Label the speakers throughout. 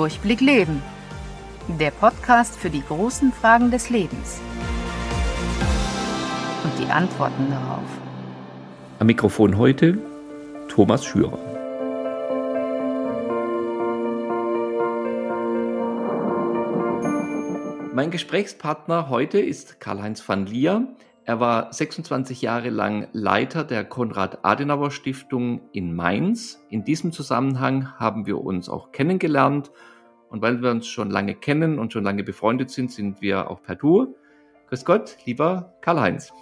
Speaker 1: Durchblick Leben. Der Podcast für die großen Fragen des Lebens. Und die Antworten darauf.
Speaker 2: Am Mikrofon heute Thomas Schürer. Mein Gesprächspartner heute ist Karl-Heinz van Lier. Er war 26 Jahre lang Leiter der Konrad-Adenauer-Stiftung in Mainz. In diesem Zusammenhang haben wir uns auch kennengelernt. Und weil wir uns schon lange kennen und schon lange befreundet sind, sind wir auch per Du. Grüß Gott, lieber Karl-Heinz.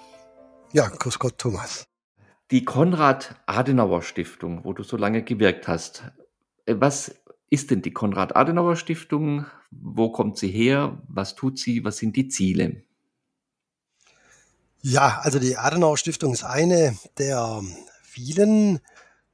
Speaker 3: Ja, grüß Gott, Thomas.
Speaker 2: Die Konrad-Adenauer-Stiftung, wo du so lange gewirkt hast. Äh, was ist denn die Konrad-Adenauer-Stiftung? Wo kommt sie her? Was tut sie? Was sind die Ziele?
Speaker 3: Ja, also die Adenauer Stiftung ist eine der vielen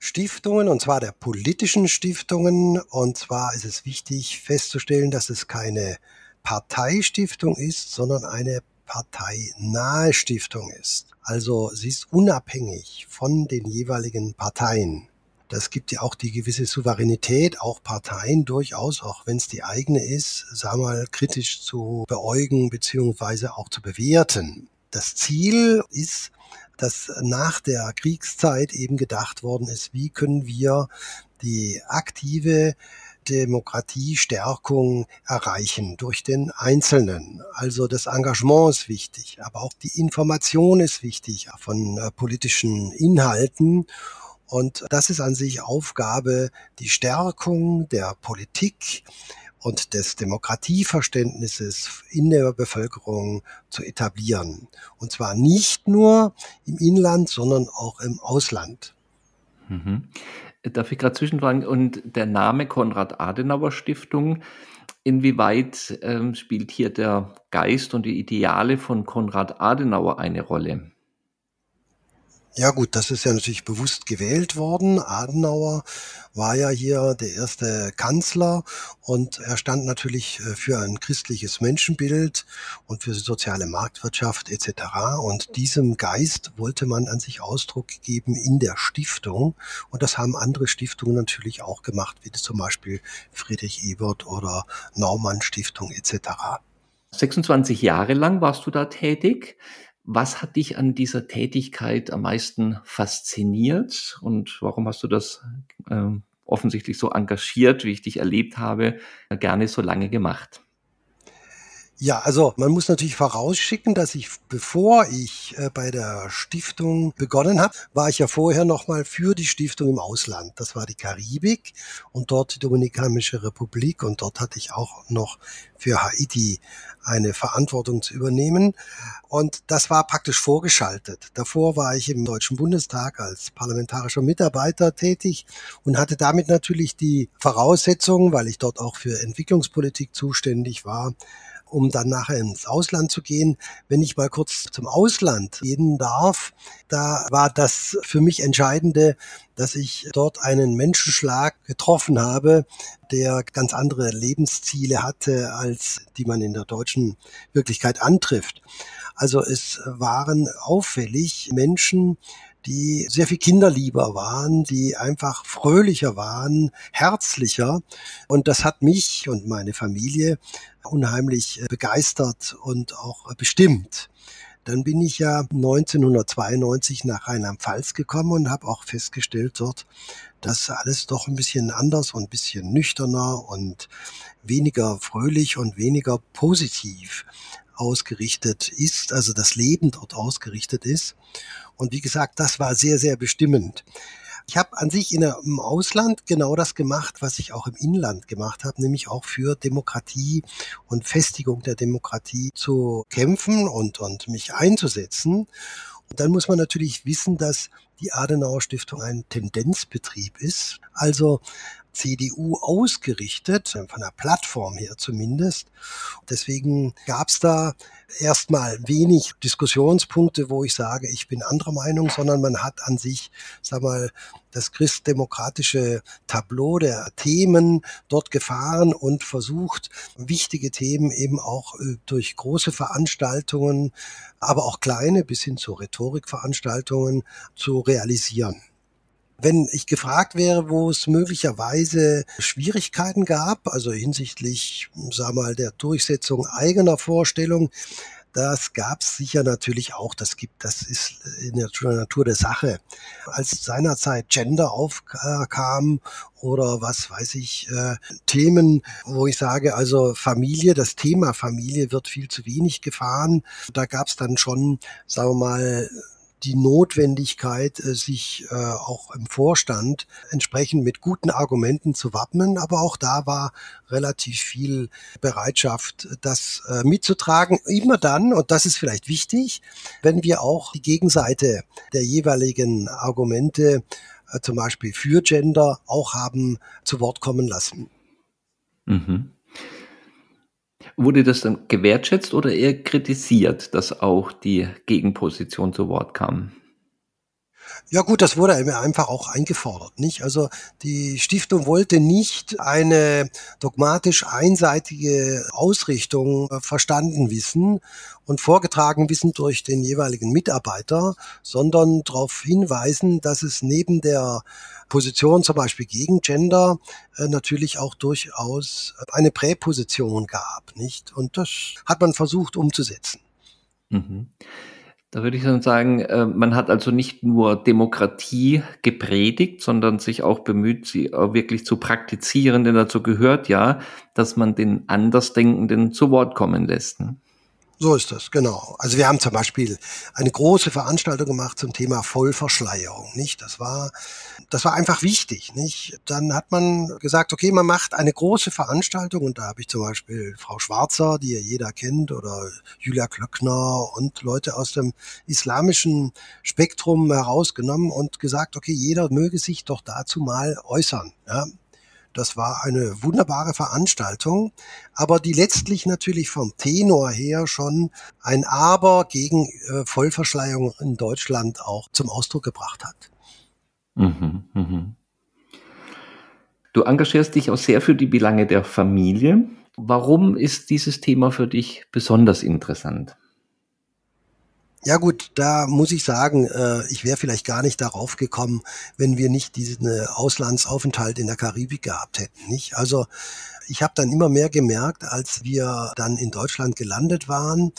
Speaker 3: Stiftungen, und zwar der politischen Stiftungen. Und zwar ist es wichtig festzustellen, dass es keine Parteistiftung ist, sondern eine parteinahe Stiftung ist. Also sie ist unabhängig von den jeweiligen Parteien. Das gibt ja auch die gewisse Souveränität, auch Parteien durchaus, auch wenn es die eigene ist, sag mal, kritisch zu beäugen beziehungsweise auch zu bewerten. Das Ziel ist, dass nach der Kriegszeit eben gedacht worden ist, wie können wir die aktive Demokratiestärkung erreichen durch den Einzelnen. Also das Engagement ist wichtig, aber auch die Information ist wichtig von äh, politischen Inhalten. Und das ist an sich Aufgabe, die Stärkung der Politik und des Demokratieverständnisses in der Bevölkerung zu etablieren. Und zwar nicht nur im Inland, sondern auch im Ausland.
Speaker 2: Mhm. Darf ich gerade zwischenfragen? Und der Name Konrad-Adenauer-Stiftung, inwieweit ähm, spielt hier der Geist und die Ideale von Konrad Adenauer eine Rolle?
Speaker 3: Ja gut, das ist ja natürlich bewusst gewählt worden. Adenauer war ja hier der erste Kanzler und er stand natürlich äh, für ein christliches Menschenbild und für soziale Marktwirtschaft etc. Und diesem Geist wollte man an sich Ausdruck geben in der Stiftung. Und das haben andere Stiftungen natürlich auch gemacht, wie zum Beispiel Friedrich Ebert oder Naumann Stiftung etc.
Speaker 2: 26 Jahre lang warst du da tätig. Was hat dich an dieser Tätigkeit am meisten fasziniert und warum hast du das äh, offensichtlich so engagiert, wie ich dich erlebt habe, gerne so lange gemacht?
Speaker 3: Ja, also man muss natürlich vorausschicken, dass ich, bevor ich äh, bei der Stiftung begonnen habe, war ich ja vorher nochmal für die Stiftung im Ausland. Das war die Karibik und dort die Dominikanische Republik und dort hatte ich auch noch für Haiti eine Verantwortung zu übernehmen. Und das war praktisch vorgeschaltet. Davor war ich im Deutschen Bundestag als parlamentarischer Mitarbeiter tätig und hatte damit natürlich die Voraussetzungen, weil ich dort auch für Entwicklungspolitik zuständig war, um dann nachher ins Ausland zu gehen. Wenn ich mal kurz zum Ausland gehen darf, da war das für mich Entscheidende, dass ich dort einen Menschenschlag getroffen habe, der ganz andere Lebensziele hatte, als die man in der deutschen Wirklichkeit antrifft. Also es waren auffällig Menschen, die sehr viel kinderlieber waren, die einfach fröhlicher waren, herzlicher. Und das hat mich und meine Familie unheimlich äh, begeistert und auch bestimmt. Dann bin ich ja 1992 nach Rheinland-Pfalz gekommen und habe auch festgestellt dort, dass alles doch ein bisschen anders und ein bisschen nüchterner und weniger fröhlich und weniger positiv ausgerichtet ist, also das Leben dort ausgerichtet ist. Und wie gesagt, das war sehr, sehr bestimmend. Ich habe an sich im Ausland genau das gemacht, was ich auch im Inland gemacht habe, nämlich auch für Demokratie und Festigung der Demokratie zu kämpfen und, und mich einzusetzen. Und dann muss man natürlich wissen, dass die Adenauer Stiftung ein Tendenzbetrieb ist. Also CDU ausgerichtet, von der Plattform her zumindest. Deswegen gab es da erstmal wenig Diskussionspunkte, wo ich sage, ich bin anderer Meinung, sondern man hat an sich, sag mal, das christdemokratische Tableau der Themen dort gefahren und versucht, wichtige Themen eben auch äh, durch große Veranstaltungen, aber auch kleine bis hin zu Rhetorikveranstaltungen zu realisieren. Wenn ich gefragt wäre, wo es möglicherweise Schwierigkeiten gab, also hinsichtlich, sag mal, der Durchsetzung eigener Vorstellungen, das gab es sicher natürlich auch. Das gibt, das ist in der Natur der Sache. Als seinerzeit Gender aufkam oder was weiß ich, äh, Themen, wo ich sage, also Familie, das Thema Familie wird viel zu wenig gefahren. Da gab es dann schon, sagen wir mal, die Notwendigkeit, äh, sich äh, auch im Vorstand entsprechend mit guten Argumenten zu wappnen. Aber auch da war relativ viel Bereitschaft, das äh, mitzutragen. Immer dann, und das ist vielleicht wichtig, wenn wir auch die Gegenseite der jeweiligen Argumente zum Beispiel für Gender auch haben zu Wort kommen lassen.
Speaker 2: Mhm. Wurde das dann gewertschätzt oder eher kritisiert, dass auch die Gegenposition zu Wort kam?
Speaker 3: Ja gut, das wurde einfach auch eingefordert, nicht? Also die Stiftung wollte nicht eine dogmatisch einseitige Ausrichtung äh, verstanden wissen und vorgetragen wissen durch den jeweiligen Mitarbeiter, sondern darauf hinweisen, dass es neben der Position zum Beispiel gegen Gender äh, natürlich auch durchaus eine Präposition gab, nicht? Und das hat man versucht umzusetzen.
Speaker 2: Mhm. Da würde ich dann sagen, äh, man hat also nicht nur Demokratie gepredigt, sondern sich auch bemüht, sie wirklich zu praktizieren, denn dazu gehört ja, dass man den Andersdenkenden zu Wort kommen lässt. Ne?
Speaker 3: So ist das, genau. Also wir haben zum Beispiel eine große Veranstaltung gemacht zum Thema Vollverschleierung, nicht? Das war, das war einfach wichtig, nicht? Dann hat man gesagt, okay, man macht eine große Veranstaltung und da habe ich zum Beispiel Frau Schwarzer, die ja jeder kennt, oder Julia Klöckner und Leute aus dem islamischen Spektrum herausgenommen und gesagt, okay, jeder möge sich doch dazu mal äußern, ja? Das war eine wunderbare Veranstaltung, aber die letztlich natürlich vom Tenor her schon ein Aber gegen äh, Vollverschleierung in Deutschland auch zum Ausdruck gebracht hat. Mhm,
Speaker 2: mh. Du engagierst dich auch sehr für die Belange der Familie. Warum ist dieses Thema für dich besonders interessant?
Speaker 3: Ja gut, da muss ich sagen, äh, ich wäre vielleicht gar nicht darauf gekommen, wenn wir nicht diesen äh, Auslandsaufenthalt in der Karibik gehabt hätten. Nicht? Also ich habe dann immer mehr gemerkt, als wir dann in Deutschland gelandet waren,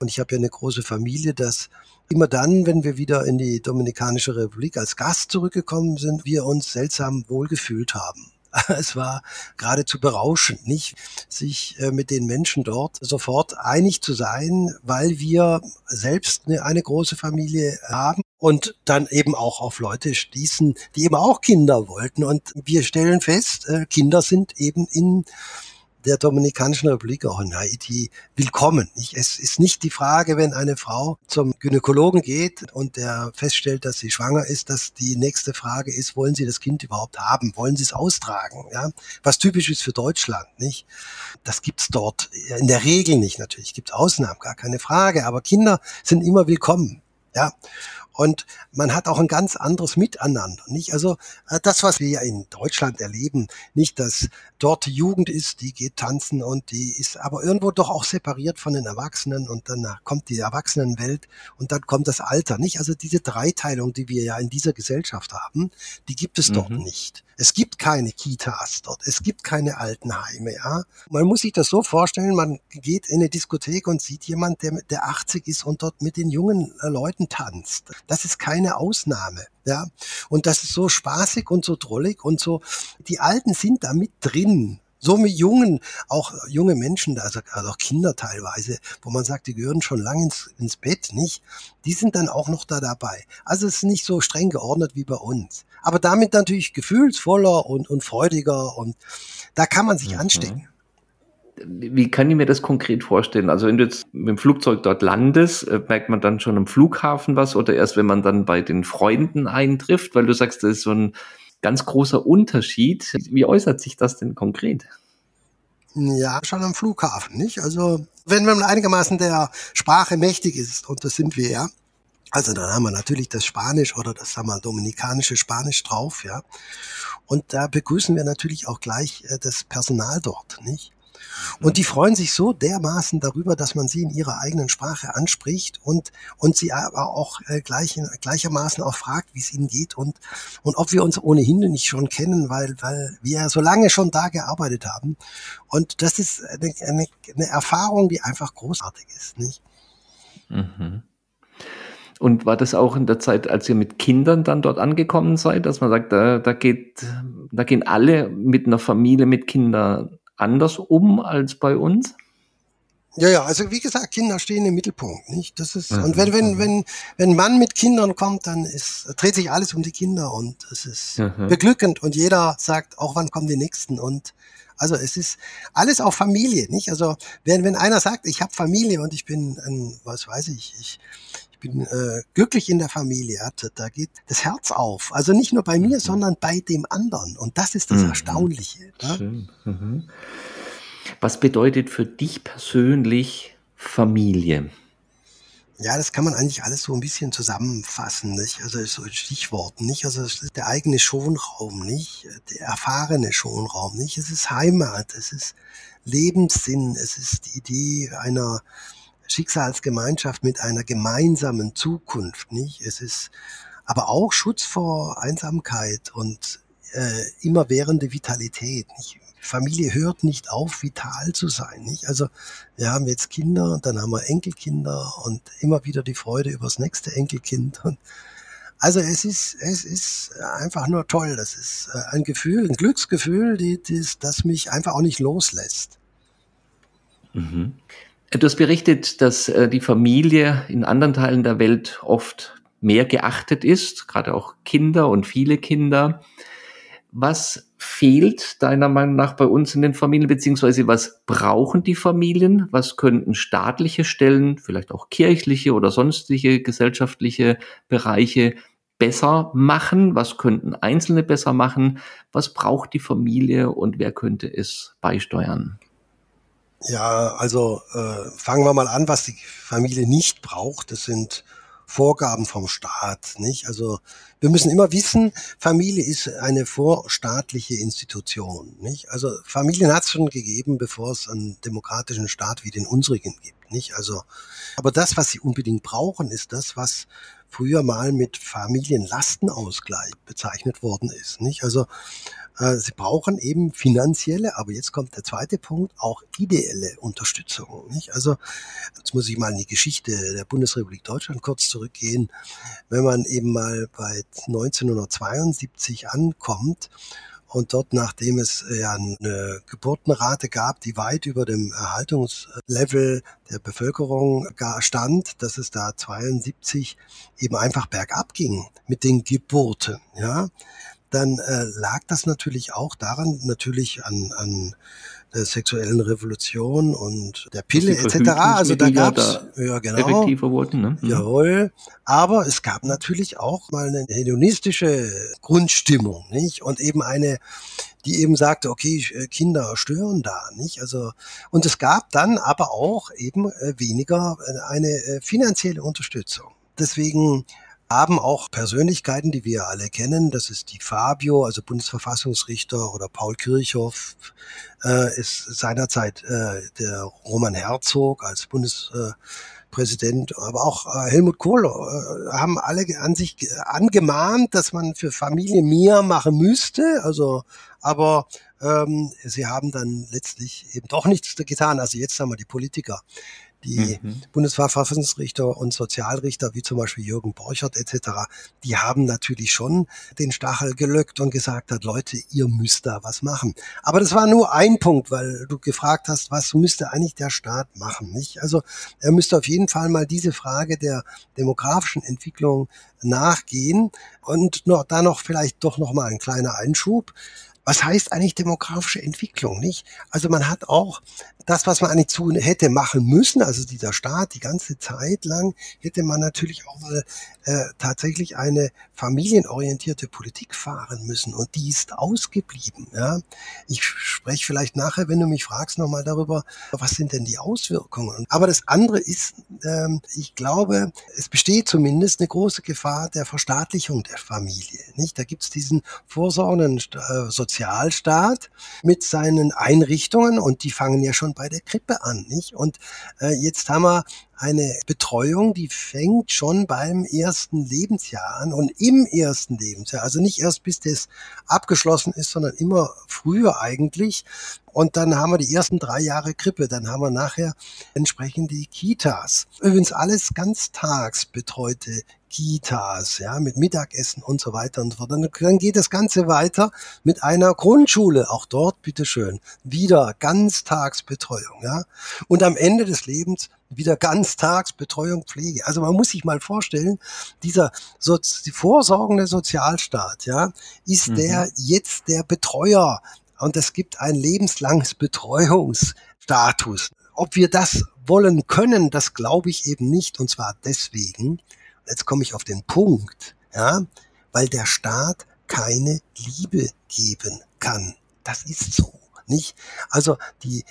Speaker 3: und ich habe ja eine große Familie, dass immer dann, wenn wir wieder in die Dominikanische Republik als Gast zurückgekommen sind, wir uns seltsam wohlgefühlt haben. es war geradezu berauschend, nicht sich äh, mit den Menschen dort sofort einig zu sein, weil wir selbst eine, eine große Familie haben und dann eben auch auf Leute stießen, die eben auch Kinder wollten. Und wir stellen fest, äh, Kinder sind eben in der Dominikanischen Republik, auch in Haiti, willkommen. Es ist nicht die Frage, wenn eine Frau zum Gynäkologen geht und der feststellt, dass sie schwanger ist, dass die nächste Frage ist, wollen Sie das Kind überhaupt haben? Wollen Sie es austragen? Ja, was typisch ist für Deutschland, nicht? Das gibt's dort in der Regel nicht. Natürlich gibt es Ausnahmen, gar keine Frage, aber Kinder sind immer willkommen. Ja, und man hat auch ein ganz anderes Miteinander, nicht? Also äh, das, was wir ja in Deutschland erleben, nicht, dass dort die Jugend ist, die geht tanzen und die ist aber irgendwo doch auch separiert von den Erwachsenen und dann kommt die Erwachsenenwelt und dann kommt das Alter, nicht? Also diese Dreiteilung, die wir ja in dieser Gesellschaft haben, die gibt es mhm. dort nicht. Es gibt keine Kitas dort, es gibt keine Altenheime, ja. Man muss sich das so vorstellen, man geht in eine Diskothek und sieht jemand, der, der 80 ist und dort mit den jungen äh, Leuten tanzt. Das ist keine Ausnahme. Ja, und das ist so spaßig und so drollig und so. Die Alten sind da mit drin. So mit jungen, auch junge Menschen, also, also auch Kinder teilweise, wo man sagt, die gehören schon lange ins, ins Bett, nicht? Die sind dann auch noch da dabei. Also es ist nicht so streng geordnet wie bei uns. Aber damit natürlich gefühlsvoller und, und freudiger und da kann man sich mhm. anstecken.
Speaker 2: Wie kann ich mir das konkret vorstellen? Also wenn du jetzt mit dem Flugzeug dort landest, äh, merkt man dann schon am Flughafen was oder erst wenn man dann bei den Freunden eintrifft, weil du sagst, das ist so ein ganz großer Unterschied. Wie äußert sich das denn konkret?
Speaker 3: Ja, schon am Flughafen, nicht? Also wenn man einigermaßen der Sprache mächtig ist, und das sind wir ja, also dann haben wir natürlich das Spanisch oder das sagen wir dominikanische Spanisch drauf, ja. Und da begrüßen wir natürlich auch gleich äh, das Personal dort, nicht? Und die freuen sich so dermaßen darüber, dass man sie in ihrer eigenen Sprache anspricht und, und sie aber auch äh, gleich, gleichermaßen auch fragt, wie es ihnen geht und, und ob wir uns ohnehin nicht schon kennen, weil, weil wir so lange schon da gearbeitet haben. Und das ist eine, eine, eine Erfahrung, die einfach großartig ist, nicht?
Speaker 2: Mhm. Und war das auch in der Zeit, als ihr mit Kindern dann dort angekommen seid, dass man sagt, da, da geht, da gehen alle mit einer Familie mit Kindern anders um als bei uns?
Speaker 3: Ja, ja, also wie gesagt, Kinder stehen im Mittelpunkt, nicht? Das ist, mhm. und wenn, wenn, mhm. wenn, wenn Mann mit Kindern kommt, dann ist, dreht sich alles um die Kinder und es ist mhm. beglückend und jeder sagt, auch wann kommen die Nächsten und, also es ist alles auf Familie, nicht? Also wenn, wenn einer sagt, ich habe Familie und ich bin, ein, was weiß ich, ich, ich bin äh, glücklich in der Familie, da geht das Herz auf. Also nicht nur bei mir, mhm. sondern bei dem anderen. Und das ist das mhm. Erstaunliche.
Speaker 2: Schön. Mhm. Was bedeutet für dich persönlich Familie?
Speaker 3: Ja, das kann man eigentlich alles so ein bisschen zusammenfassen, nicht? Also so in Stichworten, nicht? Also es ist der eigene Schonraum, nicht? Der erfahrene Schonraum, nicht? Es ist Heimat, es ist Lebenssinn, es ist die Idee einer Schicksalsgemeinschaft mit einer gemeinsamen Zukunft, nicht? Es ist aber auch Schutz vor Einsamkeit und äh, immerwährende Vitalität, nicht? Familie hört nicht auf, vital zu sein. Nicht? Also wir haben jetzt Kinder dann haben wir Enkelkinder und immer wieder die Freude übers nächste Enkelkind. Und also es ist, es ist einfach nur toll. Das ist äh, ein Gefühl, ein Glücksgefühl, die, die, das mich einfach auch nicht loslässt.
Speaker 2: Mhm. Du hast berichtet, dass äh, die Familie in anderen Teilen der Welt oft mehr geachtet ist, gerade auch Kinder und viele Kinder. Was fehlt deiner Meinung nach bei uns in den Familien, beziehungsweise was brauchen die Familien? Was könnten staatliche Stellen, vielleicht auch kirchliche oder sonstige gesellschaftliche Bereiche besser machen? Was könnten Einzelne besser machen? Was braucht die Familie und wer könnte es beisteuern?
Speaker 3: Ja, also äh, fangen wir mal an, was die Familie nicht braucht. Das sind Vorgaben vom Staat, nicht? Also wir müssen immer wissen, Familie ist eine vorstaatliche Institution, nicht? Also Familien hat es schon gegeben, bevor es einen demokratischen Staat wie den unsrigen gibt, nicht? Also, aber das, was sie unbedingt brauchen, ist das, was früher mal mit Familienlastenausgleich bezeichnet worden ist, nicht? Also äh, sie brauchen eben finanzielle, aber jetzt kommt der zweite Punkt, auch ideelle Unterstützung. Nicht? Also jetzt muss ich mal in die Geschichte der Bundesrepublik Deutschland kurz zurückgehen. Wenn man eben mal bei 1972 ankommt und dort, nachdem es äh, ja eine Geburtenrate gab, die weit über dem Erhaltungslevel der Bevölkerung stand, dass es da 72 eben einfach bergab ging mit den Geburten, ja, dann äh, lag das natürlich auch daran, natürlich an, an der sexuellen Revolution und der Pille etc. Also da gab es ja genau, effektiver wurden. Ne? Mhm. Jawohl. Aber es gab natürlich auch mal eine hedonistische Grundstimmung, nicht? Und eben eine, die eben sagte, okay, äh, Kinder stören da, nicht? Also und es gab dann aber auch eben äh, weniger äh, eine finanzielle Unterstützung. Deswegen haben auch Persönlichkeiten, die wir alle kennen. Das ist die Fabio, also Bundesverfassungsrichter oder Paul Kirchhoff äh, ist seinerzeit äh, der Roman Herzog als Bundespräsident, aber auch äh, Helmut Kohl äh, haben alle an sich angemahnt, dass man für Familie mehr machen müsste. Also, aber ähm, sie haben dann letztlich eben doch nichts getan. Also jetzt haben wir die Politiker die mhm. Bundesverfassungsrichter und Sozialrichter, wie zum Beispiel Jürgen Borchert etc., die haben natürlich schon den Stachel gelöckt und gesagt hat, Leute, ihr müsst da was machen. Aber das war nur ein Punkt, weil du gefragt hast, was müsste eigentlich der Staat machen, nicht? Also er müsste auf jeden Fall mal diese Frage der demografischen Entwicklung nachgehen und noch, da noch vielleicht doch noch mal ein kleiner Einschub was heißt eigentlich demografische Entwicklung, nicht? Also man hat auch das, was man eigentlich tun hätte machen müssen, also dieser Staat die ganze Zeit lang, hätte man natürlich auch mal äh, tatsächlich eine familienorientierte Politik fahren müssen und die ist ausgeblieben. Ja? Ich spreche vielleicht nachher, wenn du mich fragst, nochmal darüber, was sind denn die Auswirkungen. Aber das andere ist, ähm, ich glaube, es besteht zumindest eine große Gefahr der Verstaatlichung der Familie. Nicht? Da gibt es diesen vorsorgenden äh, Sozialstaat mit seinen Einrichtungen und die fangen ja schon bei der Krippe an, nicht? Und äh, jetzt haben wir eine Betreuung, die fängt schon beim ersten Lebensjahr an und im ersten Lebensjahr, also nicht erst bis das abgeschlossen ist, sondern immer früher eigentlich. Und dann haben wir die ersten drei Jahre Krippe, dann haben wir nachher entsprechend die Kitas. Übrigens alles ganztags betreute Kitas, ja, mit Mittagessen und so weiter und so fort. Dann, dann geht das Ganze weiter mit einer Grundschule, auch dort bitteschön, wieder Ganztagsbetreuung, ja. Und am Ende des Lebens wieder Ganztagsbetreuung, Pflege. Also man muss sich mal vorstellen, dieser so, die vorsorgende Sozialstaat, ja, ist mhm. der jetzt der Betreuer und es gibt ein lebenslanges Betreuungsstatus. Ob wir das wollen können, das glaube ich eben nicht. Und zwar deswegen, jetzt komme ich auf den Punkt, ja, weil der Staat keine Liebe geben kann. Das ist so, nicht? Also die,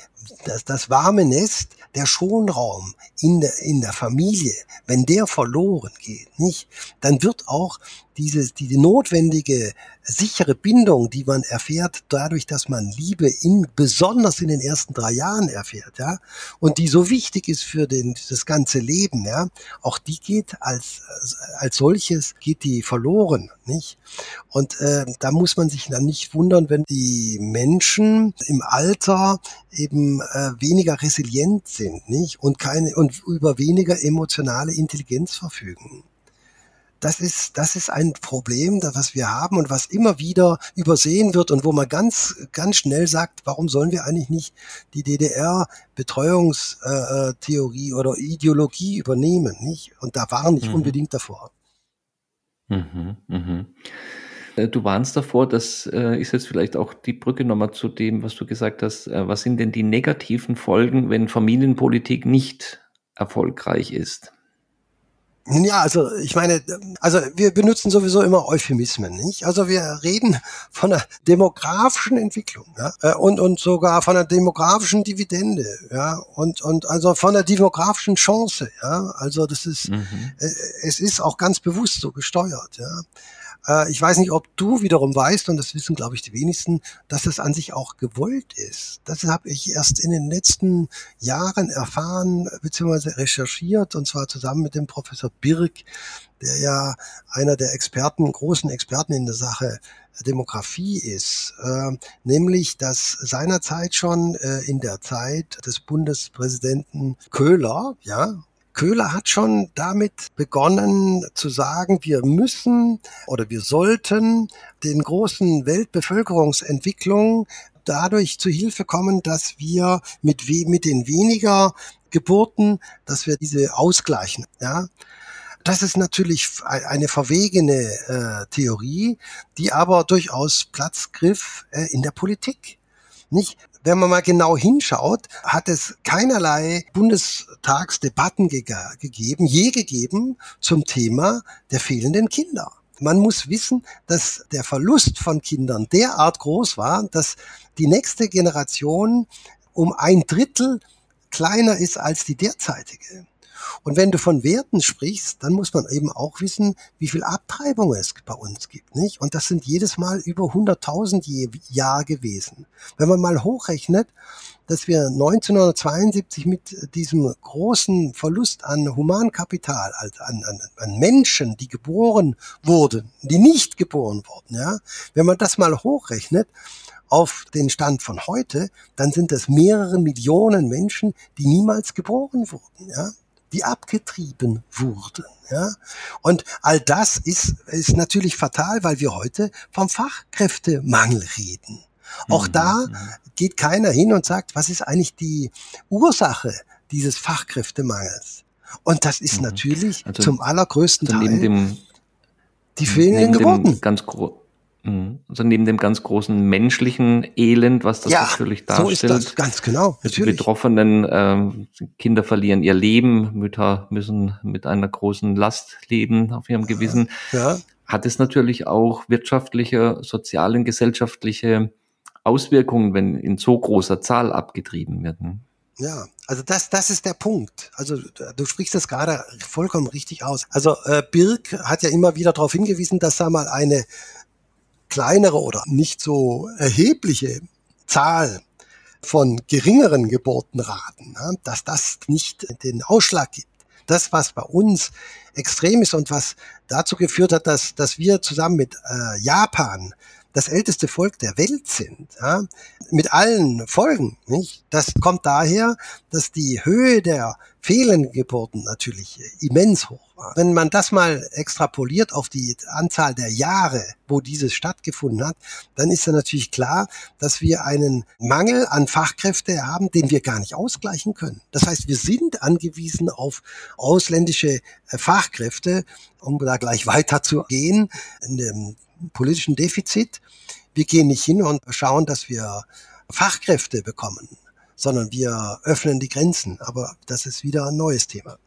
Speaker 3: das, das warme Nest, der Schonraum in der, in der Familie, wenn der verloren geht, nicht? Dann wird auch diese, die notwendige sichere Bindung, die man erfährt, dadurch, dass man Liebe in, besonders in den ersten drei Jahren erfährt, ja, und die so wichtig ist für den, das ganze Leben, ja, auch die geht als, als solches geht die verloren, nicht? Und äh, da muss man sich dann nicht wundern, wenn die Menschen im Alter eben äh, weniger resilient sind, nicht? Und keine und über weniger emotionale Intelligenz verfügen das ist, das ist ein Problem, das, was wir haben und was immer wieder übersehen wird und wo man ganz, ganz schnell sagt, warum sollen wir eigentlich nicht die DDR-Betreuungstheorie äh, oder Ideologie übernehmen, nicht? Und da waren nicht mhm. unbedingt davor.
Speaker 2: Mhm, mhm. Äh, du warnst davor, das äh, ist jetzt vielleicht auch die Brücke nochmal zu dem, was du gesagt hast. Äh, was sind denn die negativen Folgen, wenn Familienpolitik nicht erfolgreich ist?
Speaker 3: Ja, also ich meine, also wir benutzen sowieso immer Euphemismen, nicht? Also wir reden von einer demografischen Entwicklung, ja, und und sogar von einer demografischen Dividende, ja, und und also von einer demografischen Chance, ja. Also das ist, mhm. äh, es ist auch ganz bewusst so gesteuert, ja. Äh, ich weiß nicht, ob du wiederum weißt, und das wissen, glaube ich, die wenigsten, dass es an sich auch gewollt ist. Das habe ich erst in den letzten Jahren erfahren bzw. recherchiert, und zwar zusammen mit dem Professor Birk, der ja einer der Experten, großen Experten in der Sache Demografie ist, äh, nämlich dass seinerzeit schon äh, in der Zeit des Bundespräsidenten Köhler, ja, Köhler hat schon damit begonnen zu sagen, wir müssen oder wir sollten den großen Weltbevölkerungsentwicklungen dadurch zu Hilfe kommen, dass wir mit, mit den weniger Geburten, dass wir diese ausgleichen. Ja, das ist natürlich eine verwegene äh, Theorie, die aber durchaus Platz griff äh, in der Politik. Nicht? Wenn man mal genau hinschaut, hat es keinerlei Bundestagsdebatten ge gegeben, je gegeben zum Thema der fehlenden Kinder. Man muss wissen, dass der Verlust von Kindern derart groß war, dass die nächste Generation um ein Drittel kleiner ist als die derzeitige. Und wenn du von Werten sprichst, dann muss man eben auch wissen, wie viel Abtreibung es bei uns gibt, nicht? Und das sind jedes Mal über 100.000 je Jahr gewesen. Wenn man mal hochrechnet, dass wir 1972 mit diesem großen Verlust an Humankapital, also an, an, an Menschen, die geboren wurden, die nicht geboren wurden, ja, wenn man das mal hochrechnet, auf den Stand von heute, dann sind das mehrere Millionen Menschen, die niemals geboren wurden, ja die abgetrieben wurden. Ja? Und all das ist, ist natürlich fatal, weil wir heute vom Fachkräftemangel reden. Auch mhm. da mhm. geht keiner hin und sagt, was ist eigentlich die Ursache dieses Fachkräftemangels? Und das ist mhm. natürlich also, zum allergrößten Teil
Speaker 2: dem,
Speaker 3: die fehlenden Geburten.
Speaker 2: Ganz groß. Also neben dem ganz großen menschlichen Elend, was das ja, natürlich darstellt. So ist das,
Speaker 3: ganz genau.
Speaker 2: Die Betroffenen, äh, Kinder verlieren ihr Leben, Mütter müssen mit einer großen Last leben auf ihrem Gewissen. Ja. Hat es natürlich auch wirtschaftliche, soziale und gesellschaftliche Auswirkungen, wenn in so großer Zahl abgetrieben werden.
Speaker 3: Ja, also das, das ist der Punkt. Also du sprichst das gerade vollkommen richtig aus. Also äh, Birk hat ja immer wieder darauf hingewiesen, dass da mal eine kleinere oder nicht so erhebliche Zahl von geringeren Geburtenraten, dass das nicht den Ausschlag gibt. Das, was bei uns extrem ist und was dazu geführt hat, dass, dass wir zusammen mit äh, Japan das älteste Volk der Welt sind, ja, mit allen Folgen. Nicht? Das kommt daher, dass die Höhe der fehlenden Geburten natürlich immens hoch war. Wenn man das mal extrapoliert auf die Anzahl der Jahre, wo dieses stattgefunden hat, dann ist ja natürlich klar, dass wir einen Mangel an Fachkräfte haben, den wir gar nicht ausgleichen können. Das heißt, wir sind angewiesen auf ausländische äh, Fachkräfte, um da gleich weiterzugehen. In dem politischen Defizit. Wir gehen nicht hin und schauen, dass wir Fachkräfte bekommen, sondern wir öffnen die Grenzen. Aber das ist wieder ein neues Thema.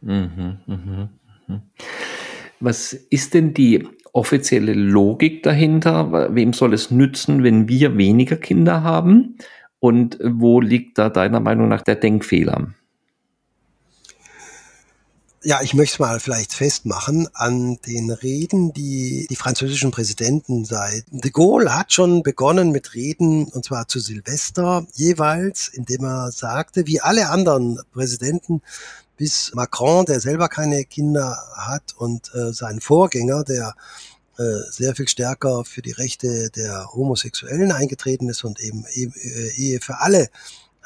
Speaker 3: Mhm,
Speaker 2: mh, mh. Was ist denn die offizielle Logik dahinter? Wem soll es nützen, wenn wir weniger Kinder haben? Und wo liegt da deiner Meinung nach der Denkfehler?
Speaker 3: Ja, ich möchte es mal vielleicht festmachen. An den Reden, die die französischen Präsidenten seit de Gaulle hat schon begonnen mit Reden, und zwar zu Silvester jeweils, indem er sagte, wie alle anderen Präsidenten, bis Macron, der selber keine Kinder hat, und äh, sein Vorgänger, der äh, sehr viel stärker für die Rechte der Homosexuellen eingetreten ist und eben äh, Ehe für alle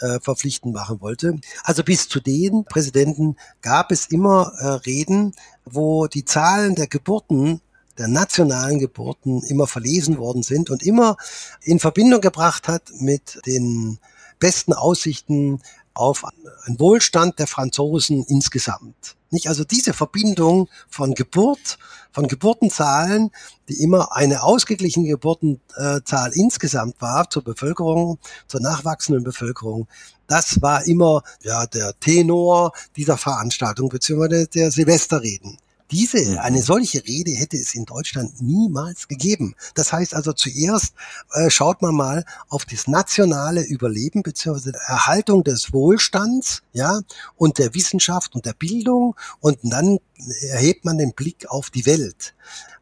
Speaker 3: äh, verpflichtend machen wollte. Also bis zu den Präsidenten gab es immer äh, Reden, wo die Zahlen der Geburten der nationalen Geburten immer verlesen worden sind und immer in Verbindung gebracht hat mit den besten Aussichten auf einen Wohlstand der Franzosen insgesamt. Nicht? Also diese Verbindung von Geburt, von Geburtenzahlen, die immer eine ausgeglichene Geburtenzahl insgesamt war zur Bevölkerung, zur nachwachsenden Bevölkerung, das war immer ja der Tenor dieser Veranstaltung beziehungsweise der Silvesterreden. Diese, eine solche Rede hätte es in Deutschland niemals gegeben. Das heißt also zuerst äh, schaut man mal auf das nationale Überleben bzw. Erhaltung des Wohlstands, ja, und der Wissenschaft und der Bildung und dann erhebt man den Blick auf die Welt.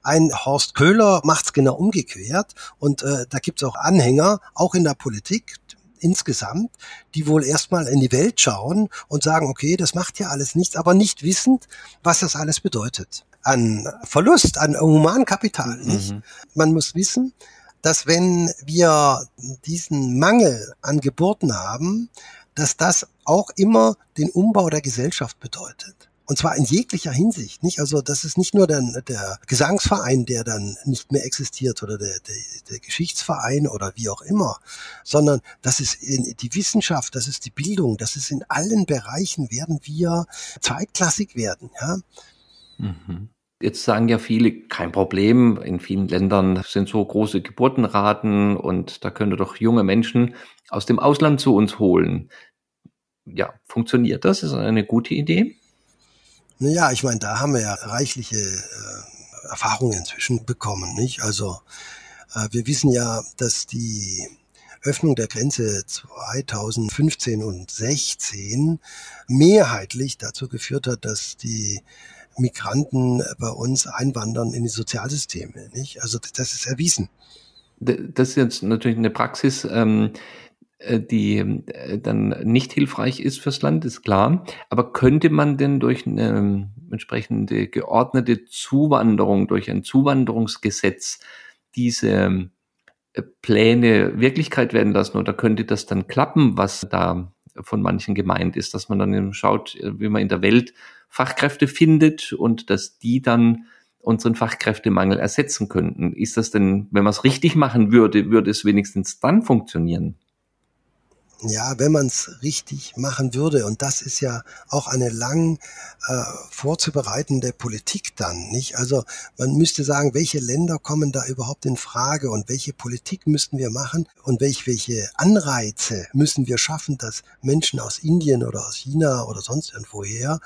Speaker 3: Ein Horst Köhler macht's genau umgekehrt und äh, da gibt's auch Anhänger, auch in der Politik, insgesamt, die wohl erstmal in die Welt schauen und sagen, okay, das macht ja alles nichts, aber nicht wissend, was das alles bedeutet. An Verlust, an Humankapital, mhm. nicht? Man muss wissen, dass wenn wir diesen Mangel an Geburten haben, dass das auch immer den Umbau der Gesellschaft bedeutet. Und zwar in jeglicher Hinsicht, nicht? Also das ist nicht nur der, der Gesangsverein, der dann nicht mehr existiert oder der, der, der Geschichtsverein oder wie auch immer, sondern das ist in, die Wissenschaft, das ist die Bildung, das ist in allen Bereichen werden wir zweitklassig werden, ja.
Speaker 2: Mhm. Jetzt sagen ja viele, kein Problem, in vielen Ländern sind so große Geburtenraten und da könnte doch junge Menschen aus dem Ausland zu uns holen. Ja, funktioniert das? Ist eine gute Idee?
Speaker 3: Naja, ich meine, da haben wir ja reichliche äh, Erfahrungen inzwischen bekommen, nicht? Also äh, wir wissen ja, dass die Öffnung der Grenze 2015 und 16 mehrheitlich dazu geführt hat, dass die Migranten bei uns einwandern in die Sozialsysteme. Nicht? Also das ist erwiesen.
Speaker 2: Das ist jetzt natürlich eine Praxis, ähm, äh, die äh, dann nicht hilfreich ist fürs Land, ist klar. Aber könnte man denn durch eine ähm, entsprechende geordnete Zuwanderung, durch ein Zuwanderungsgesetz diese äh, Pläne Wirklichkeit werden lassen oder könnte das dann klappen, was da von manchen gemeint ist, dass man dann eben schaut, wie man in der Welt Fachkräfte findet und dass die dann unseren Fachkräftemangel ersetzen könnten. Ist das denn, wenn man es richtig machen würde, würde es wenigstens dann funktionieren?
Speaker 3: Ja, wenn man es richtig machen würde, und das ist ja auch eine lang äh, vorzubereitende Politik dann, nicht? Also man müsste sagen, welche Länder kommen da überhaupt in Frage und welche Politik müssten wir machen und welche, welche Anreize müssen wir schaffen, dass Menschen aus Indien oder aus China oder sonst irgendwoher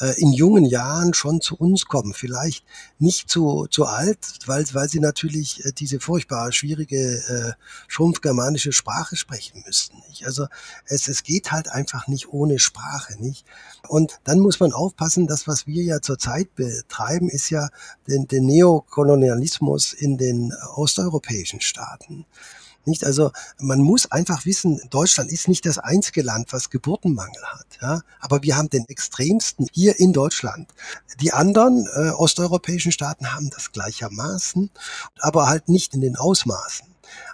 Speaker 3: äh, in jungen Jahren schon zu uns kommen. Vielleicht nicht zu, zu alt, weil, weil sie natürlich äh, diese furchtbar schwierige äh, schrumpfgermanische Sprache sprechen müssten. Nicht? Also es, es geht halt einfach nicht ohne Sprache. Nicht? Und dann muss man aufpassen, das, was wir ja zurzeit betreiben, ist ja den, den Neokolonialismus in den osteuropäischen Staaten. Nicht? Also man muss einfach wissen, Deutschland ist nicht das einzige Land, was Geburtenmangel hat. Ja? Aber wir haben den extremsten hier in Deutschland. Die anderen äh, osteuropäischen Staaten haben das gleichermaßen, aber halt nicht in den Ausmaßen.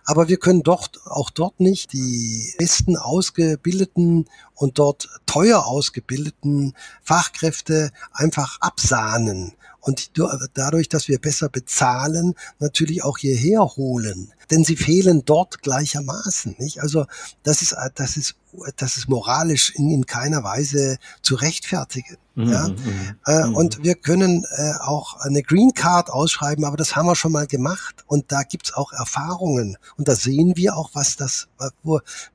Speaker 3: Aber wir können dort, auch dort nicht die besten ausgebildeten und dort teuer ausgebildeten Fachkräfte einfach absahnen und dadurch, dass wir besser bezahlen, natürlich auch hierher holen. Denn sie fehlen dort gleichermaßen, nicht? Also, das ist, das ist, das ist moralisch in, in keiner Weise zu rechtfertigen. Mhm, ja? Mhm, äh, mhm. Und wir können äh, auch eine Green Card ausschreiben, aber das haben wir schon mal gemacht. Und da gibt's auch Erfahrungen. Und da sehen wir auch, was das,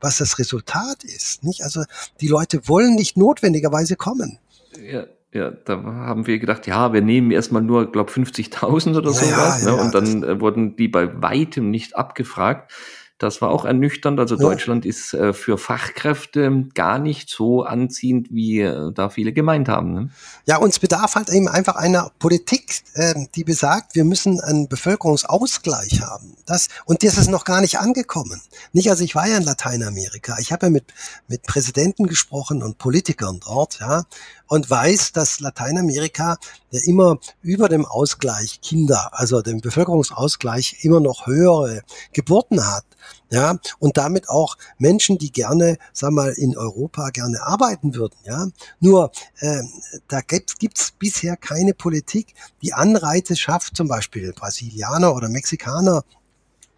Speaker 3: was das Resultat ist, nicht? Also, die Leute wollen nicht notwendigerweise kommen.
Speaker 2: Ja, ja, da haben wir gedacht, ja, wir nehmen erstmal nur, glaube 50.000 oder sowas. Ja, ne? ja, und dann äh, wurden die bei weitem nicht abgefragt. Das war auch ernüchternd. Also ja. Deutschland ist äh, für Fachkräfte gar nicht so anziehend, wie äh, da viele gemeint haben. Ne?
Speaker 3: Ja, uns bedarf halt eben einfach einer Politik, äh, die besagt, wir müssen einen Bevölkerungsausgleich haben. Das, und das ist noch gar nicht angekommen. Nicht, also ich war ja in Lateinamerika. Ich habe ja mit, mit Präsidenten gesprochen und Politikern dort, ja, und weiß, dass Lateinamerika ja immer über dem Ausgleich Kinder, also dem Bevölkerungsausgleich immer noch höhere Geburten hat ja, und damit auch Menschen, die gerne, sag mal, in Europa gerne arbeiten würden, ja. Nur äh, da gibt's, gibt's bisher keine Politik, die Anreize schafft, zum Beispiel Brasilianer oder Mexikaner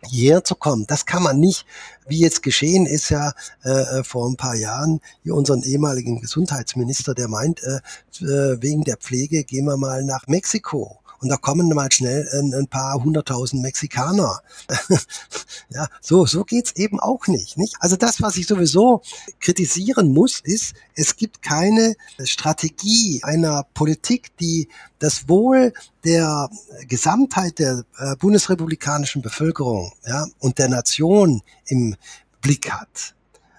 Speaker 3: hierher zu kommen. Das kann man nicht, wie jetzt geschehen ist ja äh, vor ein paar Jahren, hier unseren ehemaligen Gesundheitsminister, der meint, äh, äh wegen der Pflege gehen wir mal nach Mexiko. Und da kommen mal schnell ein, ein paar hunderttausend Mexikaner. ja, so, so geht's eben auch nicht, nicht. Also das, was ich sowieso kritisieren muss, ist, es gibt keine Strategie einer Politik, die das Wohl der Gesamtheit der äh, bundesrepublikanischen Bevölkerung ja, und der Nation im Blick hat.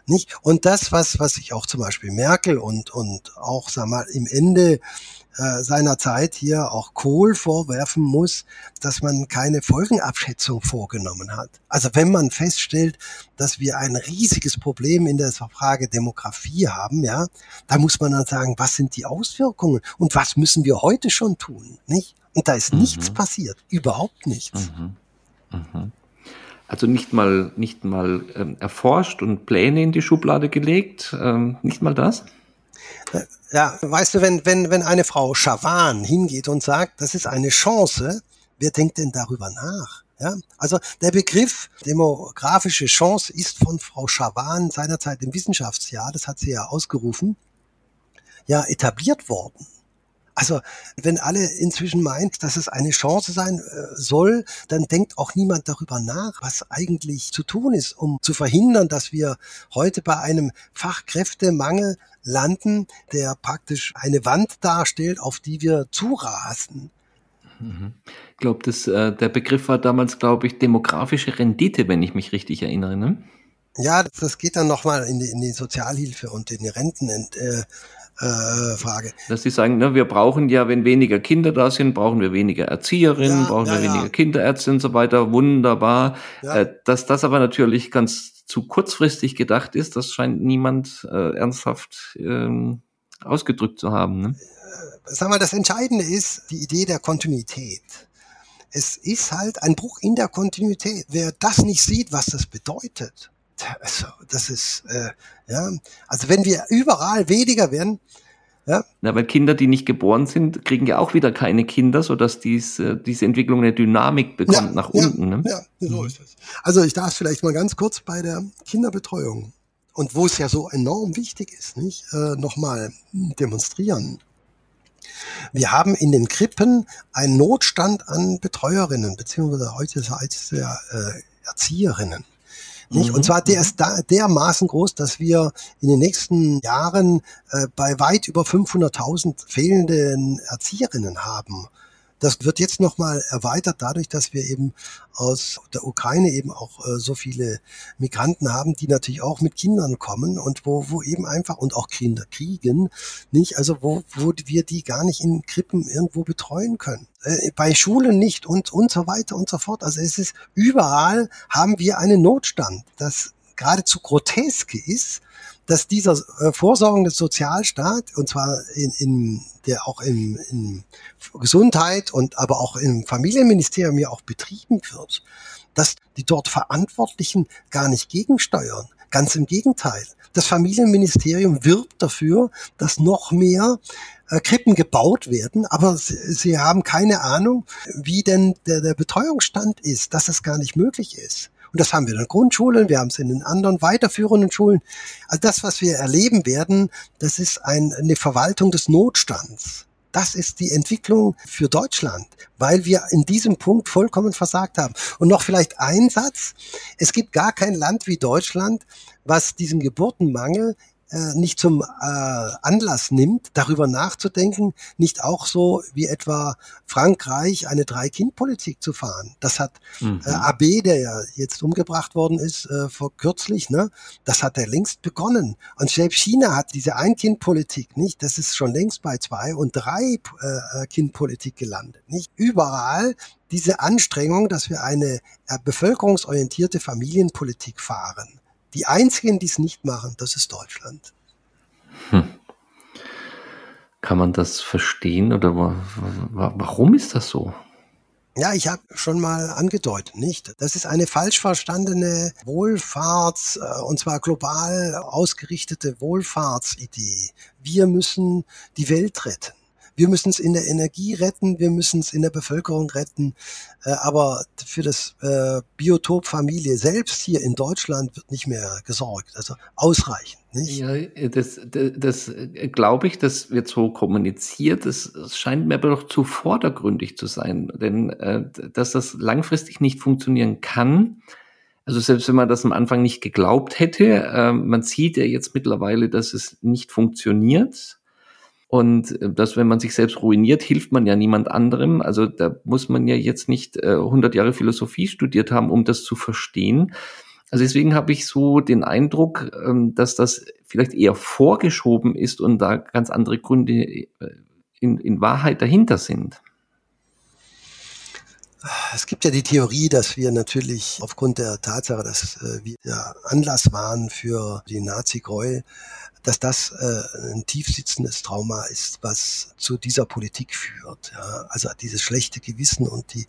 Speaker 3: Nicht? Und das, was, was ich auch zum Beispiel Merkel und, und auch, sag mal, im Ende äh, seiner Zeit hier auch Kohl vorwerfen muss, dass man keine Folgenabschätzung vorgenommen hat. Also wenn man feststellt, dass wir ein riesiges Problem in der Frage Demografie haben, ja, da muss man dann sagen, was sind die Auswirkungen und was müssen wir heute schon tun, nicht? Und da ist mhm. nichts passiert, überhaupt nichts. Mhm.
Speaker 2: Mhm. Also nicht mal, nicht mal ähm, erforscht und Pläne in die Schublade gelegt, ähm, nicht mal das?
Speaker 3: Ja, weißt du, wenn, wenn, wenn eine Frau Schawan hingeht und sagt, das ist eine Chance, wer denkt denn darüber nach? Ja, also der Begriff demografische Chance ist von Frau Schawan seinerzeit im Wissenschaftsjahr, das hat sie ja ausgerufen, ja etabliert worden. Also wenn alle inzwischen meint, dass es eine Chance sein äh, soll, dann denkt auch niemand darüber nach, was eigentlich zu tun ist, um zu verhindern, dass wir heute bei einem Fachkräftemangel landen, der praktisch eine Wand darstellt, auf die wir zurasen.
Speaker 2: Mhm. Ich glaube, äh, der Begriff war damals, glaube ich, demografische Rendite, wenn ich mich richtig erinnere. Ne?
Speaker 3: Ja, das geht dann nochmal in die, in die Sozialhilfe und in die Renten. Äh, äh, Frage.
Speaker 2: Dass sie sagen, ne, wir brauchen ja, wenn weniger Kinder da sind, brauchen wir weniger Erzieherinnen, ja, brauchen ja, wir weniger ja. Kinderärzte und so weiter. Wunderbar. Äh, dass das aber natürlich ganz zu kurzfristig gedacht ist, das scheint niemand äh, ernsthaft ähm, ausgedrückt zu haben. Ne?
Speaker 3: Äh, sag mal, das Entscheidende ist die Idee der Kontinuität. Es ist halt ein Bruch in der Kontinuität. Wer das nicht sieht, was das bedeutet, also, das ist, äh, ja, also wenn wir überall weniger werden,
Speaker 2: ja. Na, weil Kinder, die nicht geboren sind, kriegen ja auch wieder keine Kinder, sodass dies, äh, diese Entwicklung eine Dynamik bekommt ja, nach ja, unten. Ne? Ja, so
Speaker 3: mhm. ist es. Also ich darf vielleicht mal ganz kurz bei der Kinderbetreuung und wo es ja so enorm wichtig ist, nicht, äh, nochmal demonstrieren. Wir haben in den Krippen einen Notstand an Betreuerinnen, beziehungsweise heute heißt es ja äh, Erzieherinnen. Nicht? Mhm. Und zwar der ist da, dermaßen groß, dass wir in den nächsten Jahren äh, bei weit über 500.000 fehlenden Erzieherinnen haben. Das wird jetzt nochmal erweitert dadurch, dass wir eben aus der Ukraine eben auch äh, so viele Migranten haben, die natürlich auch mit Kindern kommen und wo, wo eben einfach und auch Kinder kriegen, nicht? Also wo, wo wir die gar nicht in Krippen irgendwo betreuen können. Äh, bei Schulen nicht und, und so weiter und so fort. Also es ist überall haben wir einen Notstand, das geradezu grotesk ist, dass dieser äh, vorsorgende Sozialstaat, und zwar in, in der auch in, in Gesundheit und aber auch im Familienministerium ja auch betrieben wird, dass die dort Verantwortlichen gar nicht gegensteuern. Ganz im Gegenteil. Das Familienministerium wirbt dafür, dass noch mehr äh, Krippen gebaut werden, aber sie, sie, haben keine Ahnung, wie denn der, der Betreuungsstand ist, dass es gar nicht möglich ist. Und das haben wir in den Grundschulen, wir haben es in den anderen weiterführenden Schulen. Also das, was wir erleben werden, das ist ein, eine Verwaltung des Notstands. Das ist die Entwicklung für Deutschland, weil wir in diesem Punkt vollkommen versagt haben. Und noch vielleicht ein Satz. Es gibt gar kein Land wie Deutschland, was diesen Geburtenmangel äh, nicht zum äh, Anlass nimmt, darüber nachzudenken, nicht auch so wie etwa Frankreich eine Drei-Kind-Politik zu fahren. Das hat mhm. äh, AB, der ja jetzt umgebracht worden ist äh, vor kürzlich, ne, das hat er längst begonnen. Und selbst China hat diese Ein-Kind-Politik nicht. Das ist schon längst bei zwei und drei äh, Kind-Politik gelandet. Nicht überall diese Anstrengung, dass wir eine äh, bevölkerungsorientierte Familienpolitik fahren. Die einzigen, die es nicht machen, das ist Deutschland. Hm.
Speaker 2: Kann man das verstehen oder warum ist das so?
Speaker 3: Ja, ich habe schon mal angedeutet, nicht? Das ist eine falsch verstandene Wohlfahrts- äh, und zwar global ausgerichtete Wohlfahrtsidee. Wir müssen die Welt retten. Wir müssen es in der Energie retten, wir müssen es in der Bevölkerung retten, äh, aber für das äh, Biotop Familie selbst hier in Deutschland wird nicht mehr gesorgt, also ausreichend. Nicht?
Speaker 2: Ja, das, das, das glaube ich, das wird so kommuniziert. Das scheint mir aber doch zu vordergründig zu sein, denn äh, dass das langfristig nicht funktionieren kann, also selbst wenn man das am Anfang nicht geglaubt hätte, äh, man sieht ja jetzt mittlerweile, dass es nicht funktioniert. Und äh, dass, wenn man sich selbst ruiniert, hilft man ja niemand anderem. Also da muss man ja jetzt nicht äh, 100 Jahre Philosophie studiert haben, um das zu verstehen. Also deswegen habe ich so den Eindruck, ähm, dass das vielleicht eher vorgeschoben ist und da ganz andere Gründe äh, in, in Wahrheit dahinter sind.
Speaker 3: Es gibt ja die Theorie, dass wir natürlich aufgrund der Tatsache, dass äh, wir Anlass waren für die Nazi-Gräuel, dass das äh, ein tiefsitzendes Trauma ist, was zu dieser Politik führt. Ja? Also dieses schlechte Gewissen und die,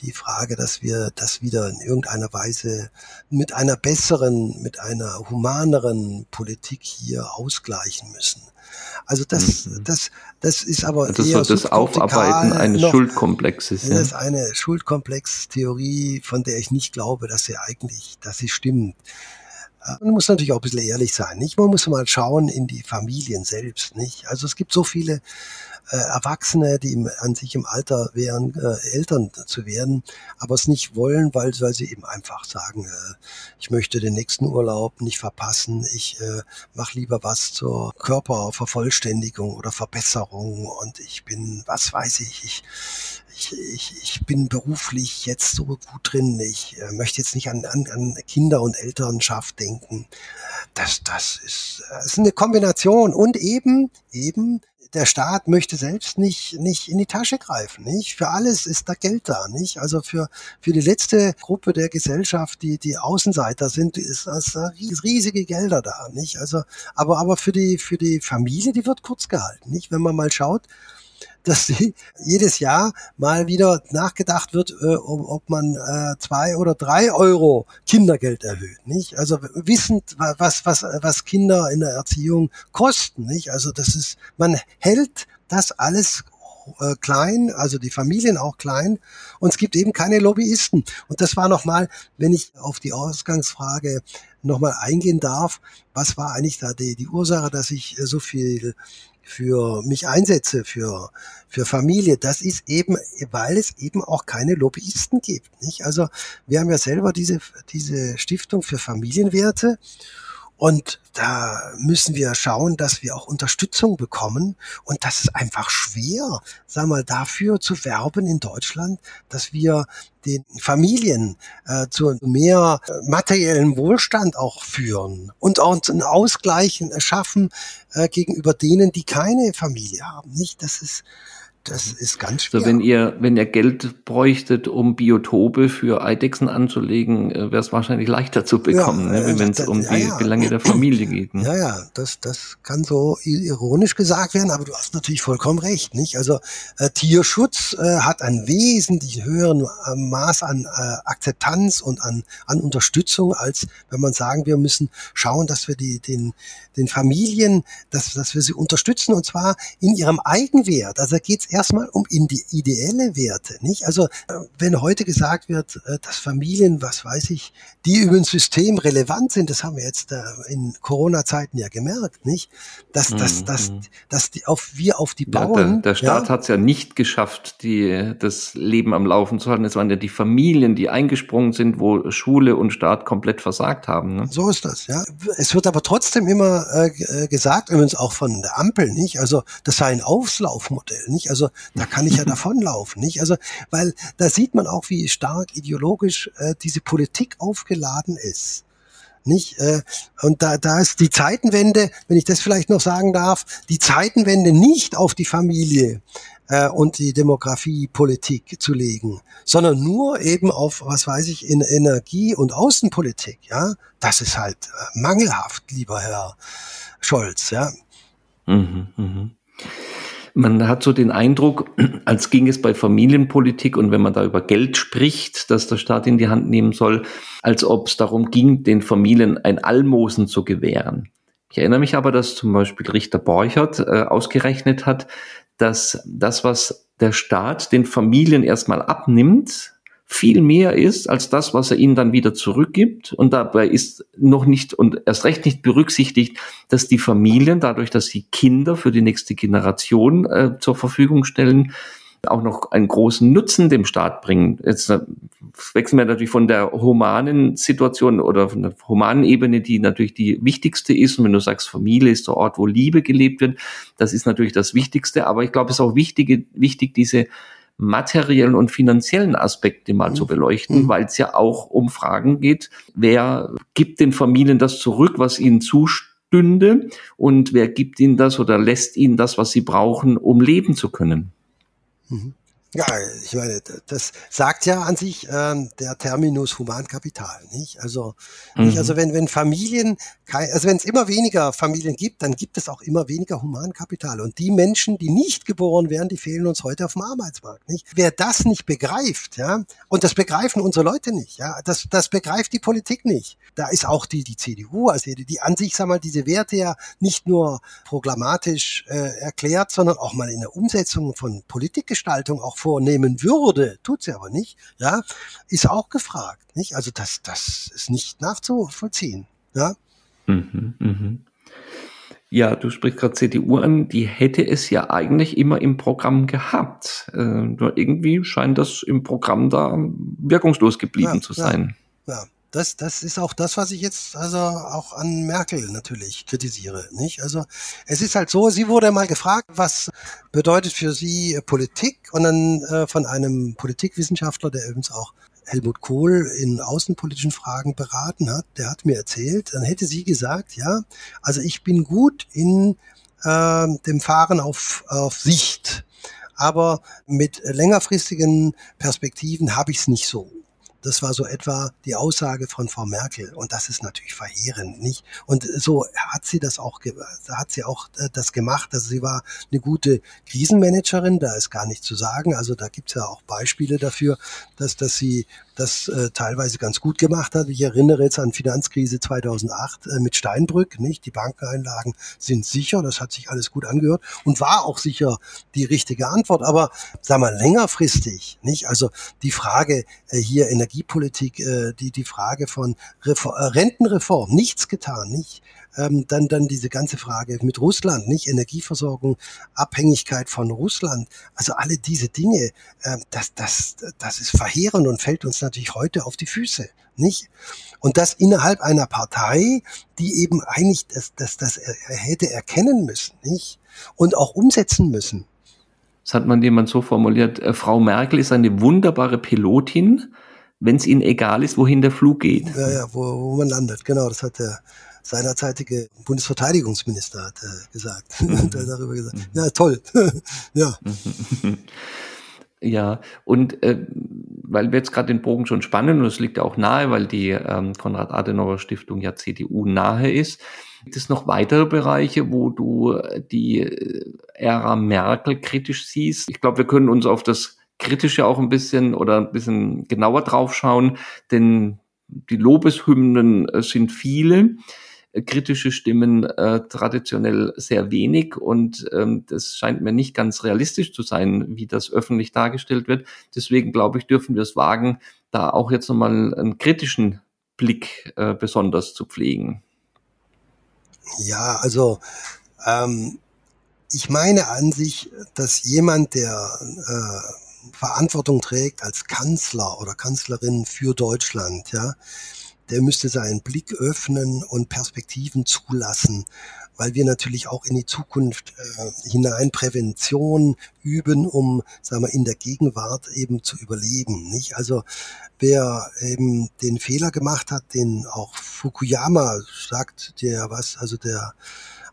Speaker 3: die Frage, dass wir das wieder in irgendeiner Weise mit einer besseren, mit einer humaneren Politik hier ausgleichen müssen. Also das, mhm. das, das ist aber
Speaker 2: das eher so das Aufarbeiten eines noch, Schuldkomplexes.
Speaker 3: Ja. Das ist eine Schuldkomplex-Theorie, von der ich nicht glaube, dass sie eigentlich, dass sie stimmt. Man muss natürlich auch ein bisschen ehrlich sein, nicht? Man muss mal schauen in die Familien selbst, nicht? Also es gibt so viele äh, Erwachsene, die im, an sich im Alter wären, äh, Eltern zu werden, aber es nicht wollen, weil, weil sie eben einfach sagen, äh, ich möchte den nächsten Urlaub nicht verpassen, ich äh, mache lieber was zur Körpervervollständigung oder Verbesserung und ich bin, was weiß ich, ich ich, ich, ich bin beruflich jetzt so gut drin, ich äh, möchte jetzt nicht an, an, an Kinder und Elternschaft denken. Das, das ist, das ist eine Kombination und eben, eben der Staat möchte selbst nicht, nicht in die Tasche greifen, nicht? Für alles ist da Geld da, nicht? Also für, für die letzte Gruppe der Gesellschaft, die, die Außenseiter sind, ist, ist riesige Gelder da, nicht? Also, aber, aber für die, für die Familie, die wird kurz gehalten, nicht? Wenn man mal schaut, dass jedes Jahr mal wieder nachgedacht wird, äh, ob man äh, zwei oder drei Euro Kindergeld erhöht, nicht? Also wissend, was, was, was Kinder in der Erziehung kosten, nicht? Also das ist, man hält das alles äh, klein, also die Familien auch klein und es gibt eben keine Lobbyisten. Und das war nochmal, wenn ich auf die Ausgangsfrage nochmal eingehen darf, was war eigentlich da die, die Ursache, dass ich so viel für mich einsetze, für, für Familie, das ist eben, weil es eben auch keine Lobbyisten gibt, nicht? Also, wir haben ja selber diese, diese Stiftung für Familienwerte und da müssen wir schauen, dass wir auch Unterstützung bekommen. Und das ist einfach schwer, sag mal, dafür zu werben in Deutschland, dass wir den Familien äh, zu mehr materiellen Wohlstand auch führen und auch einen Ausgleich schaffen äh, gegenüber denen, die keine Familie haben. Nicht? Das ist das ist ganz schwer.
Speaker 2: Also wenn ihr, wenn ihr Geld bräuchtet, um Biotope für Eidechsen anzulegen, äh, wäre es wahrscheinlich leichter zu bekommen, ja, ne, wenn es um ja, die ja. Belange der Familie geht.
Speaker 3: Ne? Ja, ja, das, das kann so ironisch gesagt werden, aber du hast natürlich vollkommen recht, nicht? Also äh, Tierschutz äh, hat einen wesentlich höheren äh, Maß an äh, Akzeptanz und an, an Unterstützung, als wenn man sagen, wir müssen schauen, dass wir die, den, den Familien, dass, dass wir sie unterstützen und zwar in ihrem Eigenwert. Also da geht erstmal um ideelle Werte, nicht? Also äh, wenn heute gesagt wird, äh, dass Familien, was weiß ich, die über ein System relevant sind, das haben wir jetzt äh, in Corona-Zeiten ja gemerkt, nicht? Dass, dass, mhm. dass, mhm. dass die auf, wir auf die Bauern.
Speaker 2: Ja, der, der Staat ja, hat es ja nicht geschafft, die, das Leben am Laufen zu halten. Es waren ja die Familien, die eingesprungen sind, wo Schule und Staat komplett versagt haben. Ne?
Speaker 3: So ist das, ja. Es wird aber trotzdem immer äh, gesagt, übrigens auch von der Ampel, nicht? Also das sei ein Auslaufmodell, nicht? Also also da kann ich ja davonlaufen, nicht? Also, weil da sieht man auch, wie stark ideologisch äh, diese Politik aufgeladen ist. Nicht? Äh, und da, da ist die Zeitenwende, wenn ich das vielleicht noch sagen darf, die Zeitenwende nicht auf die Familie äh, und die Demografiepolitik zu legen, sondern nur eben auf, was weiß ich, in Energie- und Außenpolitik. Ja, das ist halt äh, mangelhaft, lieber Herr Scholz. Ja. Mhm,
Speaker 2: mh. Man hat so den Eindruck, als ging es bei Familienpolitik und wenn man da über Geld spricht, das der Staat in die Hand nehmen soll, als ob es darum ging, den Familien ein Almosen zu gewähren. Ich erinnere mich aber, dass zum Beispiel Richter Borchert äh, ausgerechnet hat, dass das, was der Staat den Familien erstmal abnimmt, viel mehr ist als das, was er ihnen dann wieder zurückgibt. Und dabei ist noch nicht und erst recht nicht berücksichtigt, dass die Familien, dadurch, dass sie Kinder für die nächste Generation äh, zur Verfügung stellen, auch noch einen großen Nutzen dem Staat bringen. Jetzt äh, wechseln wir natürlich von der humanen Situation oder von der humanen Ebene, die natürlich die wichtigste ist. Und wenn du sagst, Familie ist der Ort, wo Liebe gelebt wird, das ist natürlich das Wichtigste. Aber ich glaube, es ist auch wichtig, wichtig diese materiellen und finanziellen Aspekte mal mhm. zu beleuchten, mhm. weil es ja auch um Fragen geht, wer gibt den Familien das zurück, was ihnen zustünde und wer gibt ihnen das oder lässt ihnen das, was sie brauchen, um leben zu können.
Speaker 3: Mhm. Ja, ich meine, das sagt ja an sich ähm, der Terminus Humankapital, nicht? Also, mhm. nicht, also wenn wenn Familien, also wenn es immer weniger Familien gibt, dann gibt es auch immer weniger Humankapital. Und die Menschen, die nicht geboren werden, die fehlen uns heute auf dem Arbeitsmarkt, nicht? Wer das nicht begreift, ja, und das begreifen unsere Leute nicht, ja, das das begreift die Politik nicht. Da ist auch die die CDU, also die, die an sich, sag mal, diese Werte ja nicht nur programmatisch äh, erklärt, sondern auch mal in der Umsetzung von Politikgestaltung auch vornehmen würde, tut sie aber nicht, ja, ist auch gefragt, nicht? Also das, das ist nicht nachzuvollziehen, ja. Mhm,
Speaker 2: mh. Ja, du sprichst gerade CDU an, die hätte es ja eigentlich immer im Programm gehabt. Äh, nur irgendwie scheint das im Programm da wirkungslos geblieben ja, zu sein.
Speaker 3: Ja, ja das, das ist auch das, was ich jetzt also auch an Merkel natürlich kritisiere. Nicht? Also es ist halt so, sie wurde mal gefragt, was bedeutet für sie Politik und dann äh, von einem Politikwissenschaftler, der übrigens auch Helmut Kohl in außenpolitischen Fragen beraten hat, der hat mir erzählt, dann hätte sie gesagt, ja, also ich bin gut in äh, dem Fahren auf, auf Sicht, aber mit längerfristigen Perspektiven habe ich es nicht so. Das war so etwa die Aussage von Frau Merkel. Und das ist natürlich verheerend, nicht? Und so hat sie das auch, hat sie auch äh, das gemacht. Also sie war eine gute Krisenmanagerin, da ist gar nichts zu sagen. Also da gibt's ja auch Beispiele dafür, dass, dass sie das äh, teilweise ganz gut gemacht hat. Ich erinnere jetzt an Finanzkrise 2008 äh, mit Steinbrück, nicht? Die Bankeneinlagen sind sicher, das hat sich alles gut angehört und war auch sicher die richtige Antwort. Aber sag mal längerfristig, nicht? Also die Frage äh, hier in der Energiepolitik, äh, die, die Frage von Reform, äh, Rentenreform, nichts getan, nicht? Ähm, dann, dann diese ganze Frage mit Russland, nicht? Energieversorgung, Abhängigkeit von Russland. Also alle diese Dinge, äh, das, das, das ist verheerend und fällt uns natürlich heute auf die Füße, nicht? Und das innerhalb einer Partei, die eben eigentlich das, das, das er hätte erkennen müssen, nicht? Und auch umsetzen müssen.
Speaker 2: Das hat man jemand so formuliert, äh, Frau Merkel ist eine wunderbare Pilotin, wenn es ihnen egal ist, wohin der Flug geht.
Speaker 3: Ja, ja, wo, wo man landet, genau, das hat der seinerzeitige Bundesverteidigungsminister hat, äh, gesagt. Mhm. hat darüber gesagt. Mhm. Ja, toll. ja.
Speaker 2: Ja, und äh, weil wir jetzt gerade den Bogen schon spannen, und es liegt ja auch nahe, weil die ähm, Konrad-Adenauer-Stiftung ja CDU nahe ist, gibt es noch weitere Bereiche, wo du die äh, Ära Merkel kritisch siehst? Ich glaube, wir können uns auf das Kritische auch ein bisschen oder ein bisschen genauer drauf schauen, denn die Lobeshymnen äh, sind viele kritische Stimmen äh, traditionell sehr wenig und ähm, das scheint mir nicht ganz realistisch zu sein, wie das öffentlich dargestellt wird. Deswegen glaube ich, dürfen wir es wagen, da auch jetzt nochmal einen kritischen Blick äh, besonders zu pflegen.
Speaker 3: Ja, also ähm, ich meine an sich, dass jemand, der äh, Verantwortung trägt als Kanzler oder Kanzlerin für Deutschland, ja, der müsste seinen Blick öffnen und Perspektiven zulassen, weil wir natürlich auch in die Zukunft äh, hinein Prävention üben, um, sagen wir, in der Gegenwart eben zu überleben. Nicht? Also wer eben den Fehler gemacht hat, den auch Fukuyama sagt, der was, also der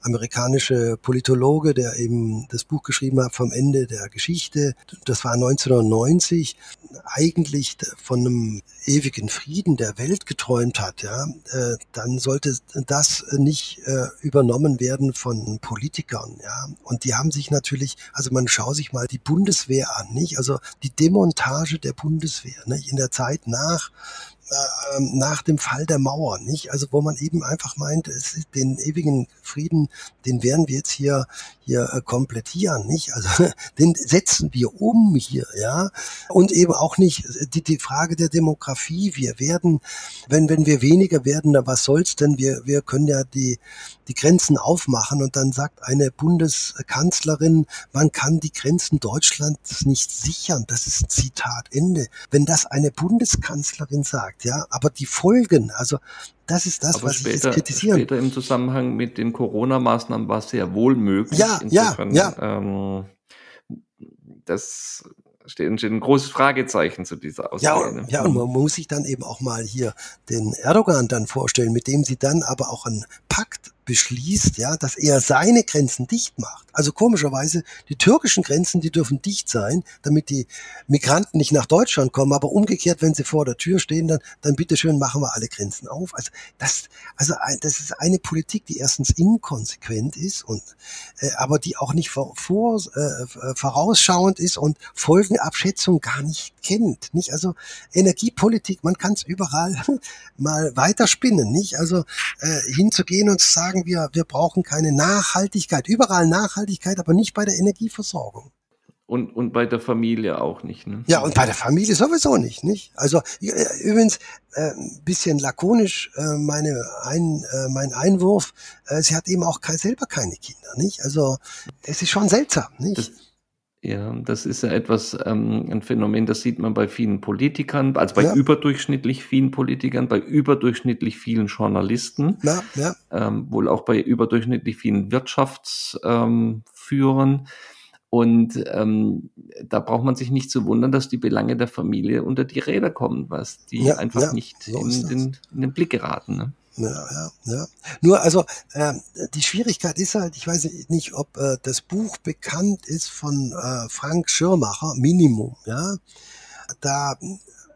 Speaker 3: amerikanische Politologe, der eben das Buch geschrieben hat vom Ende der Geschichte. Das war 1990, eigentlich von einem ewigen Frieden der Welt geträumt hat, ja, äh, dann sollte das nicht äh, übernommen werden von Politikern, ja. Und die haben sich natürlich, also man schaut sich mal die Bundeswehr an, nicht? Also die Demontage der Bundeswehr, nicht? In der Zeit nach äh, nach dem Fall der Mauer, nicht? Also wo man eben einfach meint, es ist den ewigen Frieden, den werden wir jetzt hier hier äh, komplettieren, nicht? Also den setzen wir um hier, ja? Und eben auch nicht die, die Frage der Demografie. Wir werden, wenn wenn wir weniger werden, was soll's denn? Wir wir können ja die die Grenzen aufmachen und dann sagt eine Bundeskanzlerin, man kann die Grenzen Deutschlands nicht sichern. Das ist Zitat Ende. Wenn das eine Bundeskanzlerin sagt ja, aber die Folgen, also das ist das, aber was später, ich jetzt kritisiere.
Speaker 2: Später im Zusammenhang mit den Corona-Maßnahmen war es sehr wohl möglich.
Speaker 3: Ja, Insofern, ja, ja. Ähm,
Speaker 2: das steht ein großes Fragezeichen zu dieser
Speaker 3: Aussage. Ja, ne? ja, und man muss sich dann eben auch mal hier den Erdogan dann vorstellen, mit dem sie dann aber auch einen Pakt beschließt, ja, dass er seine Grenzen dicht macht. Also komischerweise, die türkischen Grenzen, die dürfen dicht sein, damit die Migranten nicht nach Deutschland kommen, aber umgekehrt, wenn sie vor der Tür stehen, dann, dann bitteschön machen wir alle Grenzen auf. Also das, also das ist eine Politik, die erstens inkonsequent ist und, äh, aber die auch nicht vor, vor äh, vorausschauend ist und Folgenabschätzung gar nicht kennt, nicht? Also Energiepolitik, man kann es überall mal weiterspinnen, nicht? Also äh, hinzugehen und zu sagen, wir, wir brauchen keine Nachhaltigkeit. Überall Nachhaltigkeit, aber nicht bei der Energieversorgung.
Speaker 2: Und, und bei der Familie auch nicht. Ne?
Speaker 3: Ja, und bei der Familie sowieso nicht. nicht? Also übrigens, äh, ein bisschen lakonisch äh, meine ein, äh, mein Einwurf, äh, sie hat eben auch kein, selber keine Kinder. nicht? Also es ist schon seltsam. nicht?
Speaker 2: Das, ja, das ist ja etwas, ähm, ein Phänomen, das sieht man bei vielen Politikern, also bei ja. überdurchschnittlich vielen Politikern, bei überdurchschnittlich vielen Journalisten, ja, ja. Ähm, wohl auch bei überdurchschnittlich vielen Wirtschaftsführern. Und ähm, da braucht man sich nicht zu wundern, dass die Belange der Familie unter die Räder kommen, was die einfach nicht so in, den, in den Blick geraten. Ne?
Speaker 3: Ja, ja, ja. Nur also äh, die Schwierigkeit ist halt, ich weiß nicht, ob äh, das Buch bekannt ist von äh, Frank Schirmacher, Minimum, ja. Da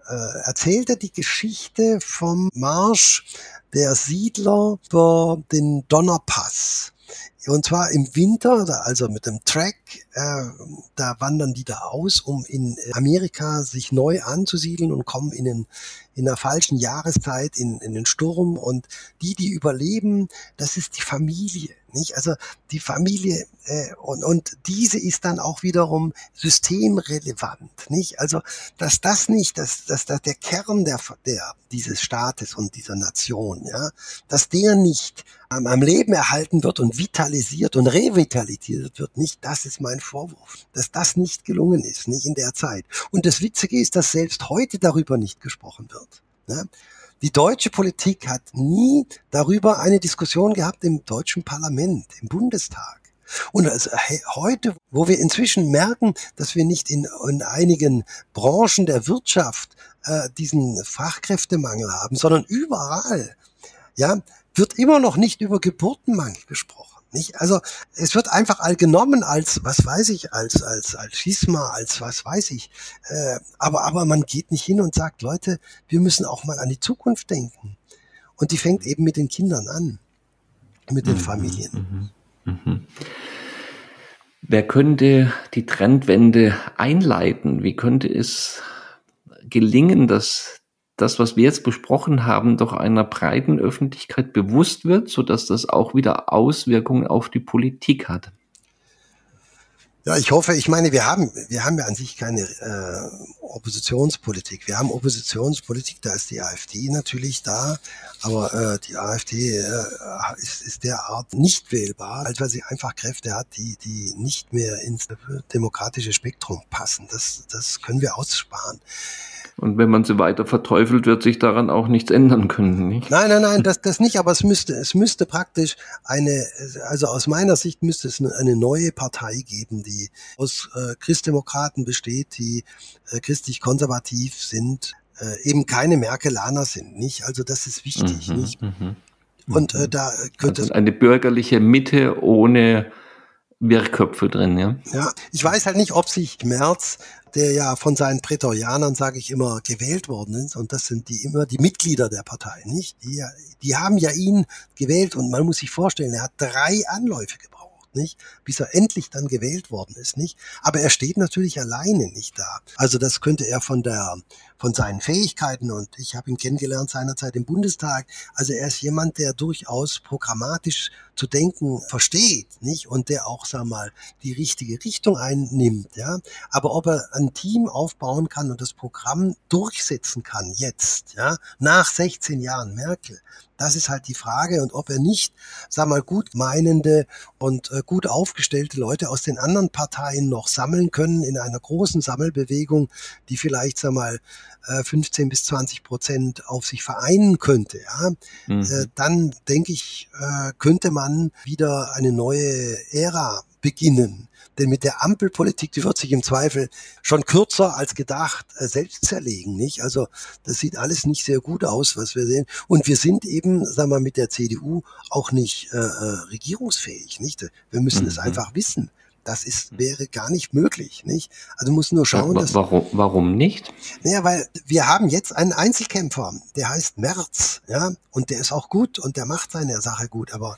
Speaker 3: äh, erzählt er die Geschichte vom Marsch der Siedler über den Donnerpass. Und zwar im Winter, also mit dem Track, äh, da wandern die da aus, um in Amerika sich neu anzusiedeln und kommen in, den, in der falschen Jahreszeit in, in den Sturm. Und die, die überleben, das ist die Familie. Nicht? Also die Familie äh, und, und diese ist dann auch wiederum systemrelevant. Nicht? Also dass das nicht, dass, dass, dass der Kern der, der dieses Staates und dieser Nation, ja, dass der nicht am, am Leben erhalten wird und vitalisiert und revitalisiert wird, nicht, das ist mein Vorwurf, dass das nicht gelungen ist, nicht in der Zeit. Und das Witzige ist, dass selbst heute darüber nicht gesprochen wird. Ne? Die deutsche Politik hat nie darüber eine Diskussion gehabt im deutschen Parlament, im Bundestag. Und also heute, wo wir inzwischen merken, dass wir nicht in, in einigen Branchen der Wirtschaft äh, diesen Fachkräftemangel haben, sondern überall, ja, wird immer noch nicht über Geburtenmangel gesprochen. Nicht? Also es wird einfach all genommen als, was weiß ich, als, als, als Schisma, als was weiß ich. Äh, aber, aber man geht nicht hin und sagt, Leute, wir müssen auch mal an die Zukunft denken. Und die fängt eben mit den Kindern an, mit den mhm, Familien. Mhm, mhm.
Speaker 2: Wer könnte die Trendwende einleiten? Wie könnte es gelingen, dass das, was wir jetzt besprochen haben, doch einer breiten Öffentlichkeit bewusst wird, sodass das auch wieder Auswirkungen auf die Politik hat.
Speaker 3: Ja, ich hoffe, ich meine, wir haben, wir haben ja an sich keine äh, Oppositionspolitik. Wir haben Oppositionspolitik, da ist die AfD natürlich da, aber äh, die AfD äh, ist, ist derart nicht wählbar, als weil sie einfach Kräfte hat, die, die nicht mehr ins demokratische Spektrum passen. Das, das können wir aussparen.
Speaker 2: Und wenn man sie weiter verteufelt, wird sich daran auch nichts ändern können, nicht?
Speaker 3: Nein, nein, nein, das, das nicht, aber es müsste, es müsste praktisch eine, also aus meiner Sicht müsste es eine neue Partei geben, die aus äh, Christdemokraten besteht, die äh, christlich-konservativ sind, äh, eben keine Merkelaner sind, nicht? Also das ist wichtig, mhm, nicht? Mhm,
Speaker 2: Und äh, da könnte also eine bürgerliche Mitte ohne Wirrköpfe drin, ja.
Speaker 3: Ja, ich weiß halt nicht, ob sich Merz der ja von seinen Prätorianern, sage ich immer, gewählt worden ist. Und das sind die immer die Mitglieder der Partei, nicht? Die, die haben ja ihn gewählt und man muss sich vorstellen, er hat drei Anläufe gebraucht nicht? Bis er endlich dann gewählt worden ist, nicht? Aber er steht natürlich alleine nicht da. Also das könnte er von der, von seinen Fähigkeiten und ich habe ihn kennengelernt seinerzeit im Bundestag. Also er ist jemand, der durchaus programmatisch zu denken versteht, nicht? Und der auch, sag mal, die richtige Richtung einnimmt, ja. Aber ob er ein Team aufbauen kann und das Programm durchsetzen kann jetzt, ja, nach 16 Jahren Merkel, das ist halt die Frage und ob er nicht, sag mal, gut meinende und äh, gut aufgestellte Leute aus den anderen Parteien noch sammeln können in einer großen Sammelbewegung, die vielleicht, sag mal, äh, 15 bis 20 Prozent auf sich vereinen könnte, ja, mhm. äh, dann denke ich, äh, könnte man wieder eine neue Ära beginnen. Denn mit der Ampelpolitik, die wird sich im Zweifel schon kürzer als gedacht äh, selbst zerlegen, nicht? Also das sieht alles nicht sehr gut aus, was wir sehen. Und wir sind eben, sagen wir, mit der CDU auch nicht äh, äh, regierungsfähig, nicht? Wir müssen mhm. es einfach wissen. Das ist, wäre gar nicht möglich, nicht? Also muss nur schauen,
Speaker 2: dass. Warum, warum nicht?
Speaker 3: Naja, weil wir haben jetzt einen Einzelkämpfer, der heißt Merz, ja, und der ist auch gut und der macht seine Sache gut, aber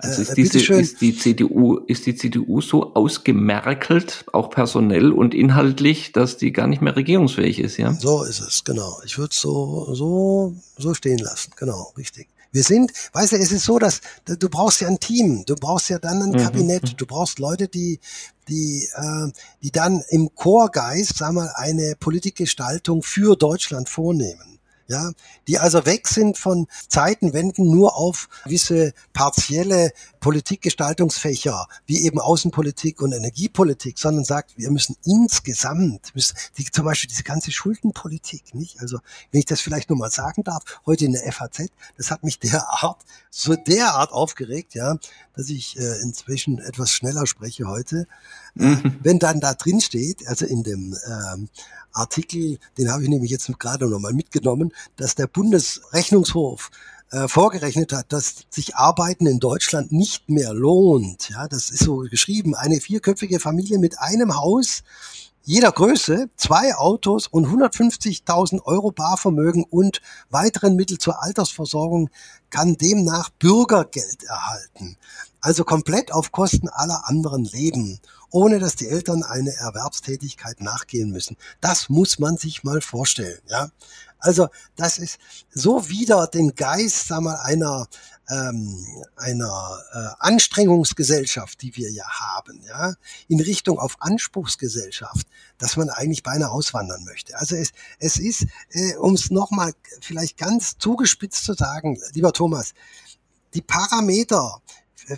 Speaker 2: äh, also ist, diese, schön, ist die CDU, ist die CDU so ausgemerkelt, auch personell und inhaltlich, dass die gar nicht mehr regierungsfähig ist, ja?
Speaker 3: So ist es, genau. Ich würde es so, so, so stehen lassen, genau, richtig. Wir sind, weißt du, es ist so, dass du brauchst ja ein Team, du brauchst ja dann ein mhm. Kabinett, du brauchst Leute, die, die, äh, die dann im Chorgeist, sag mal, eine Politikgestaltung für Deutschland vornehmen. Ja, die also weg sind von Zeitenwenden nur auf gewisse partielle Politikgestaltungsfächer, wie eben Außenpolitik und Energiepolitik, sondern sagt, wir müssen insgesamt, müssen die, zum Beispiel diese ganze Schuldenpolitik, nicht? Also, wenn ich das vielleicht nur mal sagen darf, heute in der FAZ, das hat mich derart, so derart aufgeregt, ja, dass ich äh, inzwischen etwas schneller spreche heute. Mhm. Wenn dann da drin steht, also in dem ähm, Artikel, den habe ich nämlich jetzt gerade noch mal mitgenommen, dass der Bundesrechnungshof äh, vorgerechnet hat, dass sich Arbeiten in Deutschland nicht mehr lohnt. Ja, das ist so geschrieben. Eine vierköpfige Familie mit einem Haus jeder Größe, zwei Autos und 150.000 Euro Barvermögen und weiteren Mittel zur Altersversorgung kann demnach Bürgergeld erhalten. Also komplett auf Kosten aller anderen leben ohne dass die Eltern eine Erwerbstätigkeit nachgehen müssen. Das muss man sich mal vorstellen, ja. Also das ist so wieder den Geist, sag mal, einer ähm, einer äh, Anstrengungsgesellschaft, die wir ja haben, ja, in Richtung auf Anspruchsgesellschaft, dass man eigentlich beinahe auswandern möchte. Also es, es ist, äh, um es nochmal vielleicht ganz zugespitzt zu sagen, lieber Thomas, die Parameter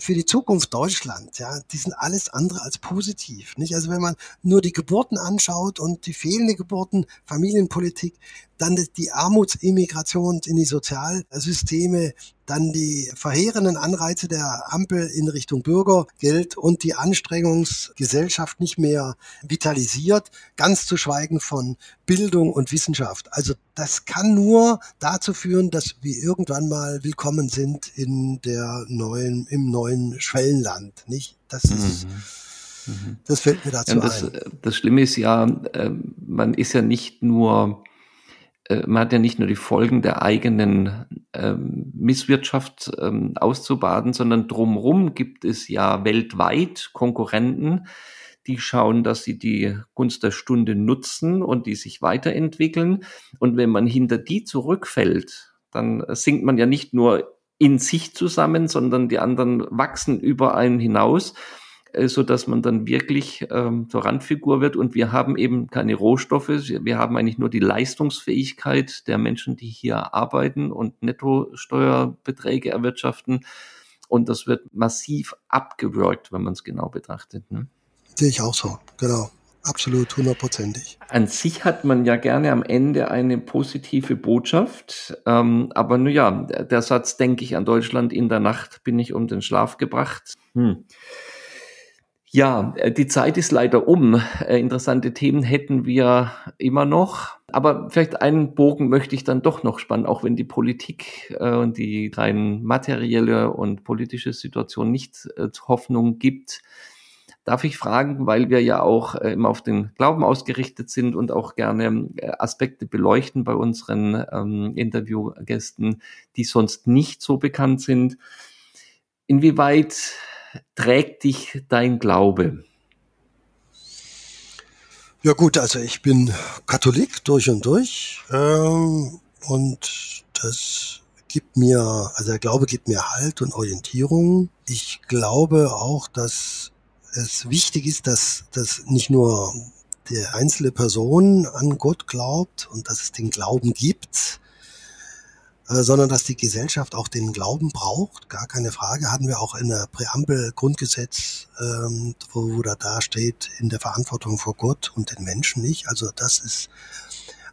Speaker 3: für die Zukunft Deutschland, ja, die sind alles andere als positiv. Nicht? Also wenn man nur die Geburten anschaut und die fehlende Geburten, Familienpolitik, dann die Armutsimmigration in die Sozialsysteme, dann die verheerenden Anreize der Ampel in Richtung Bürgergeld und die Anstrengungsgesellschaft nicht mehr vitalisiert, ganz zu schweigen von Bildung und Wissenschaft. Also das kann nur dazu führen, dass wir irgendwann mal willkommen sind in der neuen, im neuen Schwellenland, nicht? Das ist, mhm. das fällt mir dazu
Speaker 2: ja, das,
Speaker 3: ein.
Speaker 2: Das Schlimme ist ja, ähm, man ist ja nicht nur äh, man hat ja nicht nur die Folgen der eigenen ähm, Misswirtschaft ähm, auszubaden, sondern drumherum gibt es ja weltweit Konkurrenten, die schauen, dass sie die Gunst der Stunde nutzen und die sich weiterentwickeln. Und wenn man hinter die zurückfällt, dann sinkt man ja nicht nur in sich zusammen, sondern die anderen wachsen über einen hinaus. Äh, so dass man dann wirklich ähm, zur Randfigur wird. Und wir haben eben keine Rohstoffe. Wir haben eigentlich nur die Leistungsfähigkeit der Menschen, die hier arbeiten und Nettosteuerbeträge erwirtschaften. Und das wird massiv abgewürgt, wenn man es genau betrachtet. Ne?
Speaker 3: Sehe ich auch so, genau. Absolut, hundertprozentig.
Speaker 2: An sich hat man ja gerne am Ende eine positive Botschaft. Ähm, aber nun ja, der Satz, denke ich an Deutschland in der Nacht, bin ich um den Schlaf gebracht. Hm. Ja, äh, die Zeit ist leider um. Äh, interessante Themen hätten wir immer noch. Aber vielleicht einen Bogen möchte ich dann doch noch spannen, auch wenn die Politik äh, und die rein materielle und politische Situation nicht Hoffnung gibt. Darf ich fragen, weil wir ja auch immer auf den Glauben ausgerichtet sind und auch gerne Aspekte beleuchten bei unseren ähm, Interviewgästen, die sonst nicht so bekannt sind. Inwieweit trägt dich dein Glaube?
Speaker 3: Ja gut, also ich bin Katholik durch und durch ähm, und das gibt mir, also der Glaube gibt mir Halt und Orientierung. Ich glaube auch, dass es wichtig ist, dass, dass nicht nur die einzelne Person an Gott glaubt und dass es den Glauben gibt, sondern dass die Gesellschaft auch den Glauben braucht, gar keine Frage, hatten wir auch in der Präambel Grundgesetz, ähm, wo, wo da, da steht, in der Verantwortung vor Gott und den Menschen nicht. Also das ist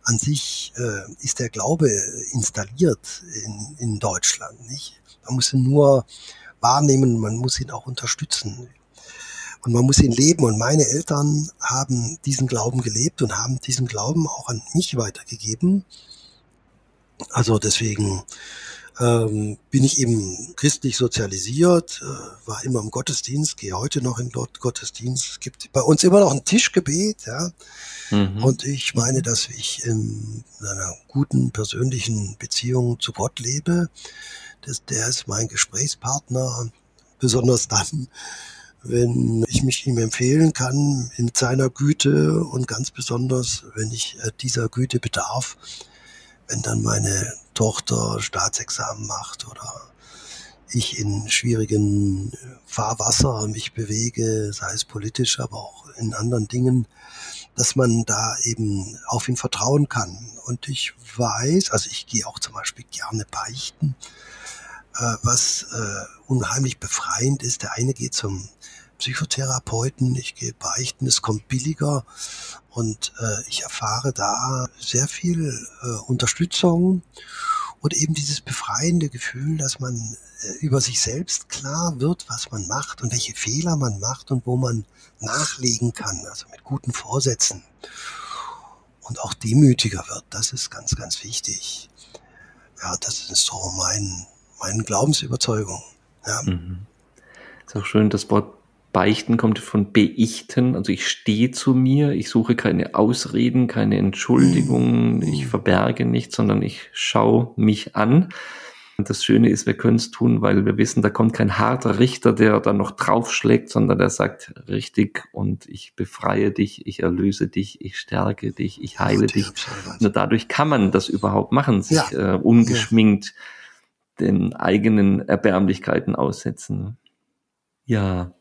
Speaker 3: an sich, äh, ist der Glaube installiert in, in Deutschland, nicht? Man muss ihn nur wahrnehmen, man muss ihn auch unterstützen. Und man muss ihn leben. Und meine Eltern haben diesen Glauben gelebt und haben diesen Glauben auch an mich weitergegeben. Also deswegen ähm, bin ich eben christlich sozialisiert, äh, war immer im Gottesdienst, gehe heute noch in Gott Gottesdienst. Es gibt bei uns immer noch ein Tischgebet, ja. Mhm. Und ich meine, dass ich in einer guten persönlichen Beziehung zu Gott lebe. Das, der ist mein Gesprächspartner, besonders dann, wenn ich mich ihm empfehlen kann in seiner Güte und ganz besonders, wenn ich äh, dieser Güte bedarf, wenn dann meine Tochter Staatsexamen macht oder ich in schwierigen Fahrwasser mich bewege, sei es politisch, aber auch in anderen Dingen, dass man da eben auf ihn vertrauen kann. Und ich weiß, also ich gehe auch zum Beispiel gerne beichten, äh, was äh, unheimlich befreiend ist. Der eine geht zum Psychotherapeuten, ich gehe beichten, es kommt billiger und äh, ich erfahre da sehr viel äh, Unterstützung und eben dieses befreiende Gefühl, dass man äh, über sich selbst klar wird, was man macht und welche Fehler man macht und wo man nachlegen kann, also mit guten Vorsätzen und auch demütiger wird. Das ist ganz, ganz wichtig. Ja, das ist so mein, meine Glaubensüberzeugung. Ja. Mhm.
Speaker 2: Ist auch schön, das Wort Beichten kommt von beichten, also ich stehe zu mir, ich suche keine Ausreden, keine Entschuldigungen, mhm. ich verberge nichts, sondern ich schaue mich an. Und das Schöne ist, wir können es tun, weil wir wissen, da kommt kein harter Richter, der dann noch draufschlägt, sondern der sagt richtig und ich befreie dich, ich erlöse dich, ich stärke dich, ich heile dich. Nur dadurch kann man das überhaupt machen, sich ja. äh, ungeschminkt den eigenen Erbärmlichkeiten aussetzen. Ja,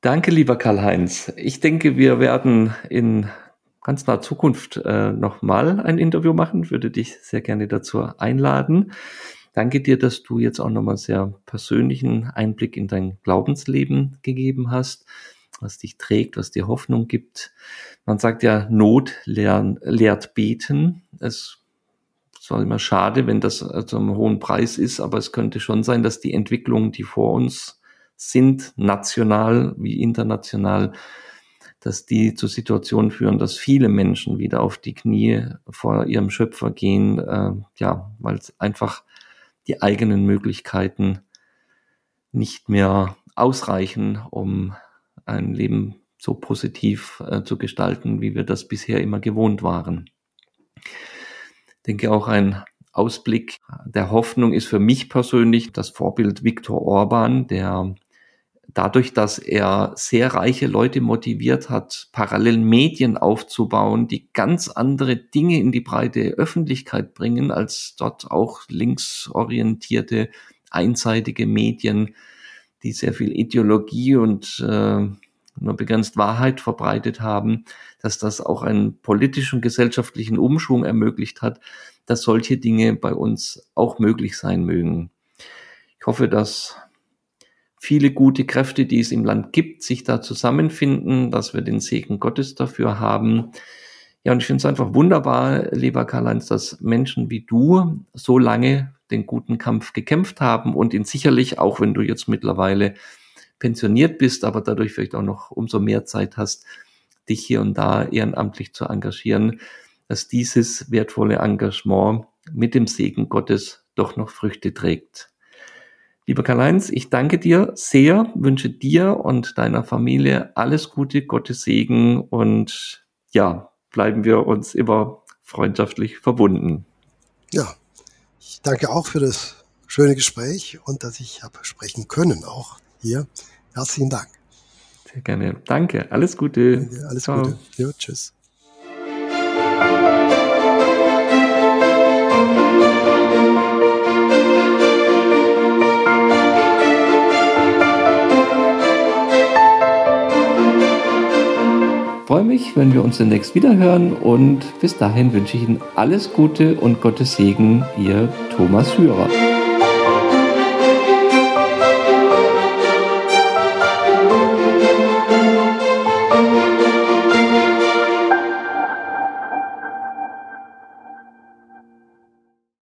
Speaker 2: danke, lieber Karl-Heinz. Ich denke, wir werden in ganz naher Zukunft äh, nochmal ein Interview machen. Würde dich sehr gerne dazu einladen. Danke dir, dass du jetzt auch nochmal sehr persönlichen Einblick in dein Glaubensleben gegeben hast, was dich trägt, was dir Hoffnung gibt. Man sagt ja, Not lern, lehrt beten. Es ist immer schade, wenn das zu also einem hohen Preis ist, aber es könnte schon sein, dass die Entwicklungen, die vor uns sind, national wie international, dass die zu Situationen führen, dass viele Menschen wieder auf die Knie vor ihrem Schöpfer gehen, äh, ja, weil es einfach die eigenen Möglichkeiten nicht mehr ausreichen, um ein Leben so positiv äh, zu gestalten, wie wir das bisher immer gewohnt waren. Ich denke auch ein Ausblick der Hoffnung ist für mich persönlich das Vorbild Viktor Orban, der dadurch, dass er sehr reiche Leute motiviert hat, parallel Medien aufzubauen, die ganz andere Dinge in die breite Öffentlichkeit bringen, als dort auch linksorientierte, einseitige Medien, die sehr viel Ideologie und äh, nur begrenzt Wahrheit verbreitet haben, dass das auch einen politischen, gesellschaftlichen Umschwung ermöglicht hat, dass solche Dinge bei uns auch möglich sein mögen. Ich hoffe, dass viele gute Kräfte, die es im Land gibt, sich da zusammenfinden, dass wir den Segen Gottes dafür haben. Ja, und ich finde es einfach wunderbar, lieber Karl-Heinz, dass Menschen wie du so lange den guten Kampf gekämpft haben und ihn sicherlich, auch wenn du jetzt mittlerweile pensioniert bist, aber dadurch vielleicht auch noch umso mehr Zeit hast, dich hier und da ehrenamtlich zu engagieren, dass dieses wertvolle Engagement mit dem Segen Gottes doch noch Früchte trägt. Lieber Karl-Heinz, ich danke dir sehr, wünsche dir und deiner Familie alles Gute, Gottes Segen und ja, bleiben wir uns immer freundschaftlich verbunden.
Speaker 3: Ja, ich danke auch für das schöne Gespräch und dass ich habe sprechen können auch hier. Herzlichen Dank.
Speaker 2: Sehr gerne. Danke. Alles Gute.
Speaker 3: Danke, alles Ciao. Gute. Ja, tschüss.
Speaker 2: Freue mich, wenn wir uns demnächst wieder hören und bis dahin wünsche ich Ihnen alles Gute und Gottes Segen, Ihr Thomas Hürer.